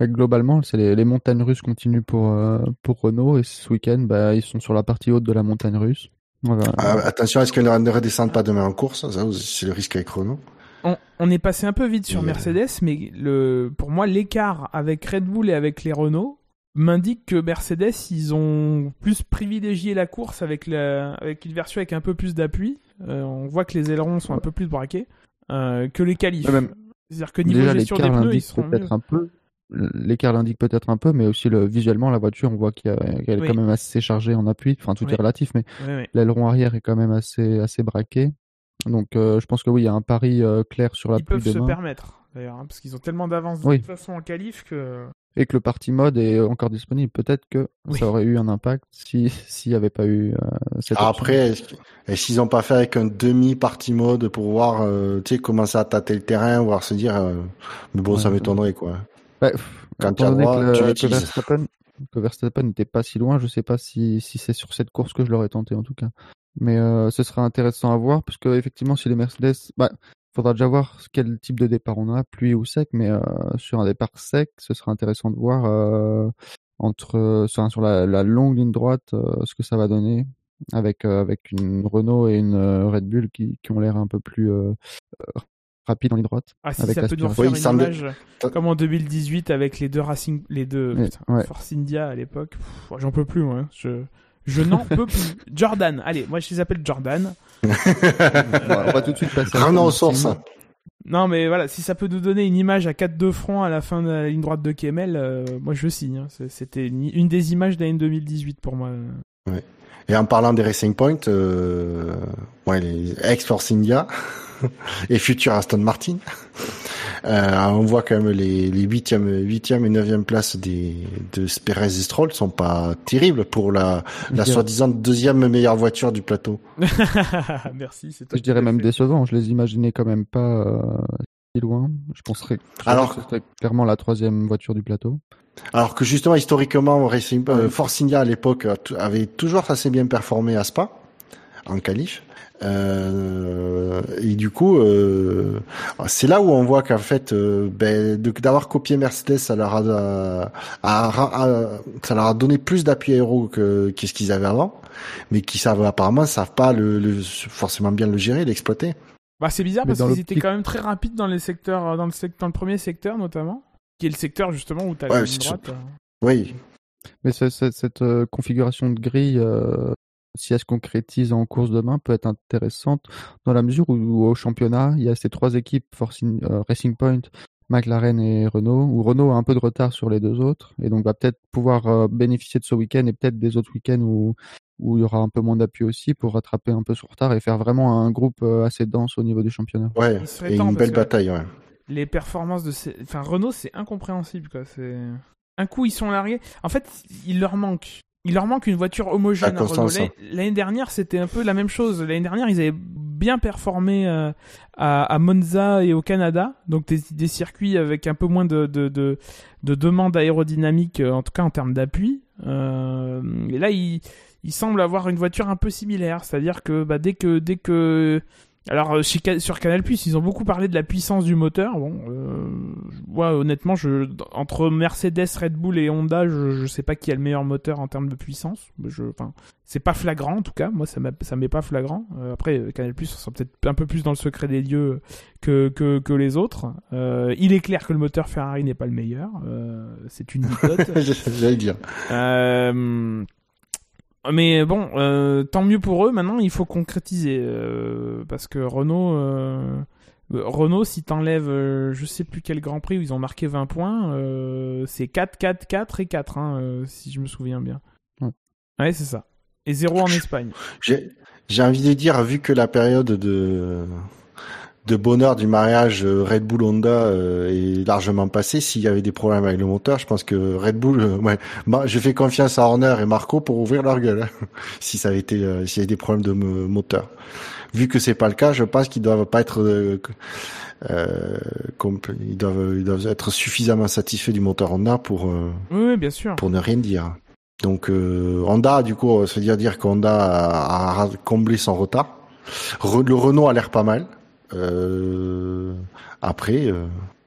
Speaker 2: globalement, c'est les, les montagnes russes continuent pour, euh, pour Renault et ce week-end, bah, ils sont sur la partie haute de la montagne russe. Voilà.
Speaker 3: ah, attention, est-ce qu'elle ne redescende pas demain en course? Ça, c'est le risque avec Renault.
Speaker 4: On, on est passé un peu vite sur Mercedes, mais le, pour moi, l'écart avec Red Bull et avec les Renault m'indique que Mercedes, ils ont plus privilégié la course avec, la, avec une version avec un peu plus d'appui. Euh, on voit que les ailerons sont un peu plus braqués euh, que les qualifs.
Speaker 2: Ouais,
Speaker 4: C'est-à-dire que niveau
Speaker 2: Déjà,
Speaker 4: gestion des
Speaker 2: l'écart
Speaker 4: pneus, ils
Speaker 2: peut-être un peu. L'écart l'indique peut-être un peu, mais aussi le, visuellement, la voiture, on voit qu'elle est
Speaker 4: Oui.
Speaker 2: quand même assez chargée en appui. Enfin, tout
Speaker 4: Oui.
Speaker 2: est relatif, mais l'aileron arrière est quand même assez, assez braqué. Donc, euh, je pense que oui, il y a un pari clair sur la
Speaker 4: Ils peuvent se permettre, d'ailleurs, hein, parce qu'ils ont tellement d'avance de toute façon en qualif que.
Speaker 2: Et que le party mode est encore disponible. Peut-être que
Speaker 4: Oui.
Speaker 2: ça aurait eu un impact si s'il n'y avait pas eu euh, cette.
Speaker 3: Après, est-ce que- est-ce qu'ils ont pas fait avec un demi party mode pour voir, euh, tu sais, commencer à tâter le terrain, voir se dire, euh, mais bon, ça m'étonnerait quoi.
Speaker 2: Ouais, pff,
Speaker 3: Quand tu as droit,
Speaker 2: que,
Speaker 3: tu
Speaker 2: le- que
Speaker 3: l'utilises.
Speaker 2: Verstappen, que Verstappen n'était pas si loin, je sais pas si, si c'est sur cette course que je l'aurais tenté en tout cas. Mais euh, ce sera intéressant à voir, puisque effectivement, si les Mercedes, bah, faudra déjà voir quel type de départ on a, pluie ou sec, mais euh, sur un départ sec, ce sera intéressant de voir euh, entre euh, sur, sur la, la longue ligne droite euh, ce que ça va donner avec euh, avec une Renault et une euh, Red Bull qui, qui ont l'air un peu plus rapides en ligne droite.
Speaker 4: Ah, si
Speaker 2: Avec
Speaker 4: ça peut nous refaire
Speaker 3: Oui,
Speaker 4: une image comme en 2018 avec les deux Racing, les deux
Speaker 2: Mais,
Speaker 4: putain,
Speaker 2: ouais.
Speaker 4: Force India à l'époque. J'en peux plus, moi. hein. Je, je n'en peux plus. Jordan, allez, moi je les appelle Jordan.
Speaker 2: on, va, on va tout de suite passer.
Speaker 3: aux
Speaker 2: Team.
Speaker 3: sources.
Speaker 4: Non, mais voilà, si ça peut nous donner une image à 4 de front à la fin de la ligne droite de Kemel, euh, moi je signe. hein. C'était une, des images d'année 2018 pour moi.
Speaker 3: Et en parlant des Racing Point, euh, ouais, les ex-Force India et futur Aston Martin, euh, on voit quand même les, les 8e, 8e et 9e places des, de Perez et Stroll sont pas terribles pour la, soi-disant deuxième meilleure voiture du plateau.
Speaker 4: Merci, c'est
Speaker 2: Je dirais même
Speaker 4: fait.
Speaker 2: décevant. Je les imaginais quand même pas euh, si loin. Je penserais je
Speaker 3: Alors-
Speaker 2: que ce serait clairement la troisième voiture du plateau.
Speaker 3: Alors que justement, historiquement, Racing, euh, Force India à l'époque avait toujours assez bien performé à Spa. en qualif. Euh, et du coup, euh, c'est là où on voit qu'en fait, euh, ben, d'avoir copié Mercedes, ça leur a, ça leur a donné plus d'appui aéro que qu'est-ce qu'ils avaient avant, mais qui savent apparemment savent pas le, le forcément bien le gérer, l'exploiter.
Speaker 4: Bah c'est bizarre parce qu'ils étaient quand même très rapides dans les secteurs, dans le, secteur, dans le premier secteur notamment, qui est le secteur justement où tu as
Speaker 3: ouais,
Speaker 4: la droite.
Speaker 3: Oui.
Speaker 2: Mais cette configuration de grille, si elle se concrétise en course demain, peut être intéressante dans la mesure où, au championnat, il y a ces trois équipes, Forcing, euh, Racing Point, McLaren et Renault, où Renault a un peu de retard sur les deux autres, et donc va peut-être pouvoir euh, bénéficier de ce week-end et peut-être des autres week-ends où, où il y aura un peu moins d'appui aussi pour rattraper un peu son retard et faire vraiment un groupe euh, assez dense au niveau du championnat.
Speaker 3: Ouais, et une belle bataille, ouais.
Speaker 4: Les performances de ces... enfin Renault, c'est incompréhensible quoi. C'est un coup ils sont largués. En fait, il leur manque il leur manque une voiture homogène à Renault. L'année dernière, c'était un peu la même chose. L'année dernière, ils avaient bien performé euh, à, Monza et au Canada, donc des, circuits avec un peu moins de, de, de, demande aérodynamique, euh, en tout cas en termes d'appui. Euh, et là, ils il semble avoir une voiture un peu similaire, c'est-à-dire que bah, dès que dès que alors euh, sur Canal ils ont beaucoup parlé de la puissance du moteur. Bon, euh, honnêtement, je, entre Mercedes, Red Bull et Honda, je, je sais pas qui a le meilleur moteur en termes de puissance. Je, enfin, c'est pas flagrant en tout cas. Moi, ça ça m'est pas flagrant. Euh, après, Canal Plus, sera peut-être un peu plus dans le secret des dieux que que, que les autres. Euh, il est clair que le moteur Ferrari n'est pas le meilleur. C'est une hypothèse.
Speaker 3: J'allais dire.
Speaker 4: Euh, mais bon, euh, tant mieux pour eux. Maintenant, il faut concrétiser euh, parce que Renault, euh, Renault, si t'enlèves, je sais plus quel Grand Prix où ils ont marqué 20 points, c'est 4, 4, 4 et 4, hein, si je me souviens bien. Ouais, c'est ça. Et 0 en Espagne.
Speaker 3: J'ai envie de dire, vu que la période de de bonheur du mariage euh, Red Bull Honda euh, est largement passé. S'il y avait des problèmes avec le moteur, je pense que Red Bull, euh, ouais, bah, je fais confiance à Horner et Marco pour ouvrir leur gueule. Hein, si ça avait été, s'il y avait des problèmes de moteur. Vu que c'est pas le cas, je pense qu'ils doivent pas être, euh, ils doivent, ils doivent être suffisamment satisfaits du moteur Honda pour,
Speaker 4: oui, bien sûr,
Speaker 3: pour ne rien dire. Donc Honda, du coup, ça veut dire dire qu'Honda a, a comblé son retard. le Renault a l'air pas mal. Euh, après, euh,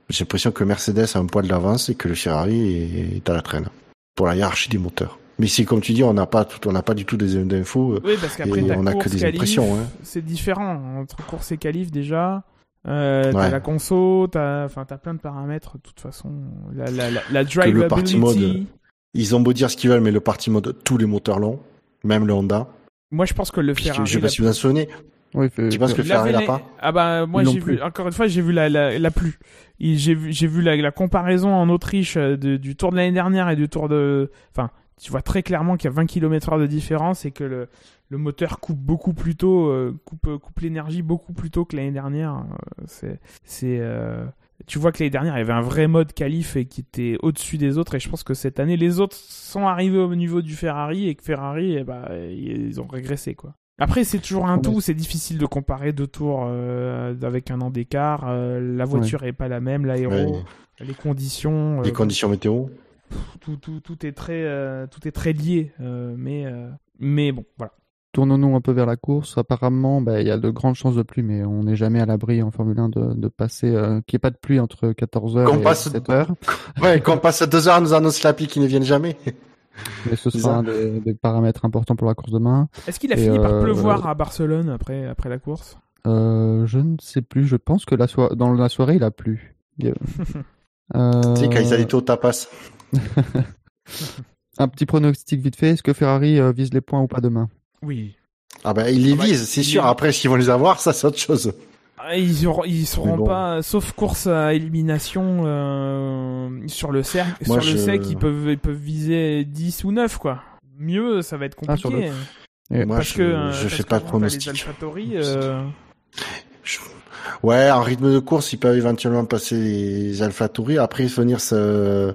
Speaker 3: j'ai l'impression que Mercedes a un poids de l'avance et que le Ferrari est à la traîne pour la hiérarchie des moteurs. Mais c'est comme tu dis, on n'a pas tout, on n'a pas du tout des infos.
Speaker 4: Oui, parce qu'après on a que des impressions. Hein. C'est différent entre course et qualif déjà. Euh, T'as la conso, t'as, enfin, t'as plein de paramètres. De toute façon, la, la, la, la drivability. mode,
Speaker 3: ils ont beau dire ce qu'ils veulent, mais le party mode, tous les moteurs longs, même le Honda.
Speaker 4: Moi, je pense que le Ferrari.
Speaker 3: Je sais pas si vous en souvenez.
Speaker 2: Oui,
Speaker 3: tu penses que Ferrari l'a pas
Speaker 4: Ah bah moi j'ai vu encore une fois j'ai vu la la, la plus. J'ai vu j'ai vu la, la, comparaison en Autriche euh, de, du Tour de l'année dernière et du Tour de enfin tu vois très clairement qu'il y a 20 km/h de différence et que le le moteur coupe beaucoup plus tôt euh, coupe coupe l'énergie beaucoup plus tôt que l'année dernière. Euh, c'est c'est tu vois que l'année dernière il y avait un vrai mode qualif et qui était au-dessus des autres et je pense que cette année les autres sont arrivés au niveau du Ferrari et que Ferrari eh bah, ils ont régressé quoi après, c'est toujours un tout, c'est difficile de comparer deux tours euh, avec un an d'écart. Euh, la voiture est pas la même, l'aéro, les conditions.
Speaker 3: Euh, les conditions météo.
Speaker 4: Tout, tout, tout, est très, tout est très lié, mais, mais bon, voilà.
Speaker 2: Tournons-nous un peu vers la course. Apparemment, bah, il y a de grandes chances de pluie, mais on n'est jamais à l'abri en Formule 1 de, de passer, qu'il n'y ait pas de pluie entre 14h et passe... 7h.
Speaker 3: ouais, qu'on passe à 2h, nous annonce la pluie qui ne viennent jamais.
Speaker 2: Mais ce sera un des, paramètres importants pour la course demain.
Speaker 4: Est-ce qu'il a fini par euh, pleuvoir à Barcelone après, après la course?
Speaker 2: Euh, Je ne sais plus. Je pense que la dans la soirée, il a plu.
Speaker 3: euh... Tu sais, quand ils allaient au tapas.
Speaker 2: un petit pronostic vite fait. Est-ce que Ferrari euh, vise les points ou pas demain?
Speaker 4: Oui.
Speaker 3: Ah ben, il les ah bah, vise, c'est sûr. Après, s'ils vont les avoir, ça, c'est autre chose.
Speaker 4: Ah, ils auront, ils seront pas, sauf course à élimination euh, sur le cercle, sur le sec, ils peuvent, ils peuvent viser 10 ou 9 quoi. Mieux, ça va être ah, compliqué.
Speaker 3: Moi, parce je, que, je fais pas de pronostic.
Speaker 4: Euh...
Speaker 3: Ouais, en rythme de course, ils peuvent éventuellement passer les AlphaTauri. Après, venir se,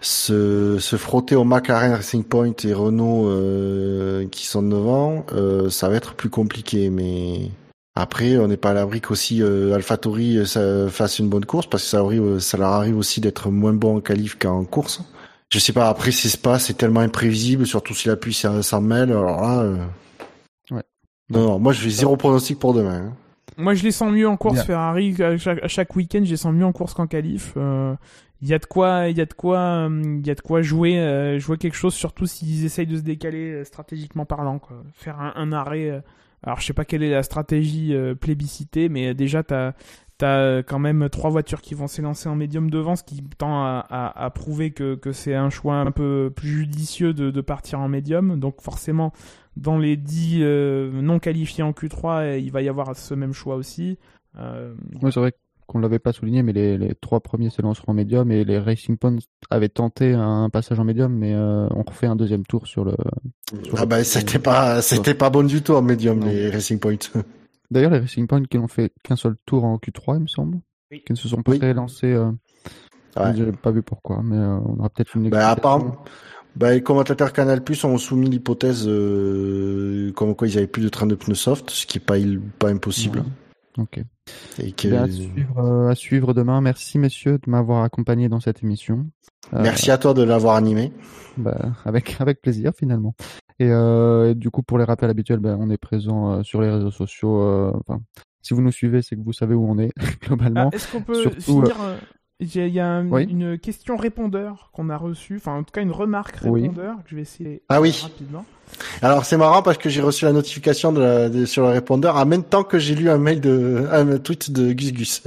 Speaker 3: se, se frotter au McLaren Racing Point et Renault euh, qui sont devant, euh, ça va être plus compliqué. Mais après, on n'est pas à l'abri qu'aussi euh, AlphaTauri euh, fasse une bonne course parce que ça, arrive, euh, ça leur arrive aussi d'être moins bon en qualif qu'en course. Je sais pas. Après, c'est pas, c'est tellement imprévisible, surtout si la pluie s'en mêle. Alors là.
Speaker 2: Ouais.
Speaker 3: Non, non, moi je vais zéro pronostic pour demain. hein.
Speaker 4: Moi, je les sens mieux en course
Speaker 2: Bien.
Speaker 4: Ferrari à chaque, à chaque week-end. Je les sens mieux en course qu'en qualif. Euh, Il y a de quoi, il y a de quoi, il y a de quoi jouer, euh, jouer quelque chose, surtout s'ils essayent de se décaler euh, stratégiquement parlant, quoi. Faire un, un arrêt. Euh, alors, je sais pas quelle est la stratégie euh, plébiscitée, mais déjà, t'as T'as quand même trois voitures qui vont s'élancer en médium devant, ce qui tend à, à- prouver que, que c'est un choix un peu plus judicieux de, de partir en médium. Donc forcément, dans les 10 euh, non qualifiés en Q3, il va y avoir ce même choix aussi. Euh,
Speaker 2: c'est vrai qu'on l'avait pas souligné, mais les, les trois premiers s'élanceront en médium et les Racing Points avaient tenté un passage en médium, mais euh, on refait un deuxième tour sur le. sur
Speaker 3: Ah
Speaker 2: le-
Speaker 3: bah c'était pas c'était pas bon du tout en médium
Speaker 2: Non.
Speaker 3: les Racing Point.
Speaker 2: D'ailleurs, les Racing Points qui n'ont fait qu'un seul tour en Q3, il me semble,
Speaker 4: Oui.
Speaker 2: qui ne se sont pas
Speaker 3: Oui.
Speaker 2: relancés. Euh...
Speaker 3: Ouais.
Speaker 2: J'ai pas vu pourquoi, mais euh, on aura peut-être une.
Speaker 3: Bah,
Speaker 2: explication.
Speaker 3: apparemment- Bah, les commentateurs Canal Plus ont soumis l'hypothèse euh, comme quoi ils avaient plus de train de pneus soft, ce qui est pas il- pas impossible.
Speaker 2: Ouais. Ok.
Speaker 3: Et que...
Speaker 2: À, suivre, euh, à suivre demain. Merci messieurs de m'avoir accompagné dans cette émission. Euh,
Speaker 3: Merci à toi de l'avoir animé.
Speaker 2: bah, avec avec plaisir finalement. Et, euh, et du coup pour les rappels habituels, ben, on est présent euh, sur les réseaux sociaux. euh, enfin, si vous nous suivez, c'est que vous savez où on est globalement.
Speaker 4: Ah, Est-ce qu'on peut
Speaker 2: Surtout,
Speaker 4: finir euh, Il y a un-
Speaker 2: Oui.
Speaker 4: une question répondeur qu'on a reçue, enfin en tout cas une remarque
Speaker 2: Oui.
Speaker 4: répondeur que je vais essayer
Speaker 3: Ah oui.
Speaker 4: rapidement.
Speaker 3: Alors c'est marrant parce que j'ai reçu la notification de la- de- sur le répondeur en même temps que j'ai lu un mail de un tweet de Gus Gus.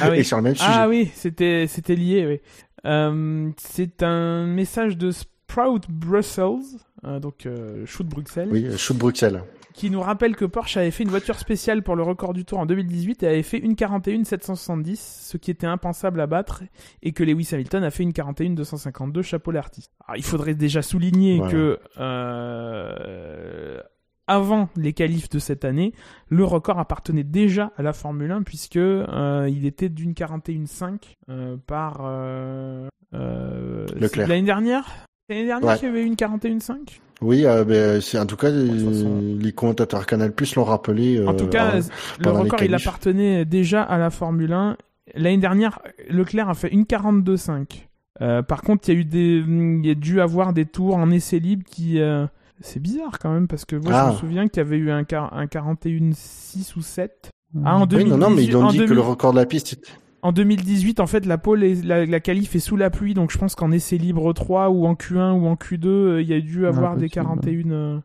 Speaker 4: Ah oui.
Speaker 3: Et sur le même sujet.
Speaker 4: Ah oui, c'était c'était lié. Oui. Euh, c'est un message de Sprout Brussels, euh, donc euh, Shoot Bruxelles,
Speaker 3: Oui, shoot Bruxelles.
Speaker 4: Qui nous rappelle que Porsche avait fait une voiture spéciale pour le record du Tour en 2018 et avait fait une 41 770, ce qui était impensable à battre, et que Lewis Hamilton a fait une 41 252, chapeau l'artiste. Alors il faudrait déjà souligner
Speaker 3: Voilà.
Speaker 4: que euh, avant les qualifs de cette année, le record appartenait déjà à la Formule 1 puisque euh, il était d'une 41.5 euh, par euh, euh, L'année dernière, l'année dernière
Speaker 3: Ouais.
Speaker 4: qu'il y avait eu une 41.5.
Speaker 3: Oui, euh, ben, c'est en tout cas euh, les commentateurs Canal Plus l'ont rappelé.
Speaker 4: En
Speaker 3: euh,
Speaker 4: tout cas, le record il appartenait déjà à la Formule 1. L'année dernière, Leclerc a fait une 42.5. Euh, par contre, il y a eu des, il y a dû avoir des tours en essai libre qui, euh, c'est bizarre quand même parce que moi je
Speaker 3: Ah.
Speaker 4: me souviens qu'il y avait eu un, un 41.6 ou 7. Ah, en
Speaker 3: Oui,
Speaker 4: 2018,
Speaker 3: non, non, mais ils ont
Speaker 4: en
Speaker 3: dit que
Speaker 4: 2000
Speaker 3: le record de la piste.
Speaker 4: En 2018, en fait, la pole, est- la, la qualif est sous la pluie, donc je pense qu'en essai libre 3 ou en Q1 ou en Q2, euh, il y a dû avoir des
Speaker 2: possible.
Speaker 4: 41. euh,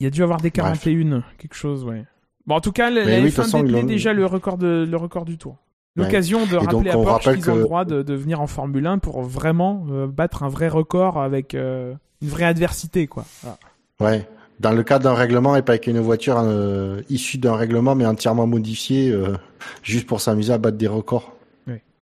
Speaker 4: Il y a dû avoir des
Speaker 3: Bref.
Speaker 4: 41, quelque chose, ouais. Bon, en tout cas, la,
Speaker 3: Mais
Speaker 4: la
Speaker 3: oui, de toute
Speaker 4: F1
Speaker 3: façon, ils
Speaker 4: détenait
Speaker 3: l'ont-
Speaker 4: déjà le record, de, le record du tour.
Speaker 3: Ouais.
Speaker 4: L'occasion de
Speaker 3: donc,
Speaker 4: rappeler à Porsche qu'ils ont le droit de, de venir en Formule 1 pour vraiment euh, battre un vrai record avec euh, une vraie adversité, quoi. Voilà.
Speaker 3: Ouais. Dans le cadre d'un règlement et pas avec une voiture euh, issue d'un règlement mais entièrement modifiée, euh, juste pour s'amuser à battre des records.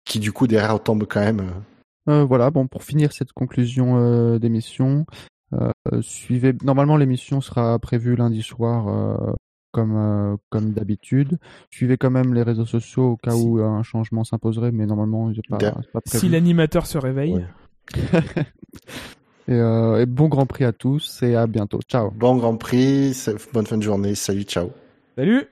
Speaker 3: Qui du coup derrière tombent quand même. euh,
Speaker 2: Euh, voilà, bon, pour finir cette conclusion euh, d'émission, euh, suivez. Normalement, l'émission sera prévue lundi soir, euh, comme euh, comme d'habitude. Suivez quand même les réseaux sociaux au cas
Speaker 4: Si.
Speaker 2: où un changement s'imposerait, mais normalement, pas, prévu.
Speaker 4: Si l'animateur se réveille.
Speaker 3: Ouais.
Speaker 2: Et, euh, et bon Grand Prix à tous et à bientôt. Ciao.
Speaker 3: Bon Grand Prix, bonne fin de journée, salut, ciao.
Speaker 4: Salut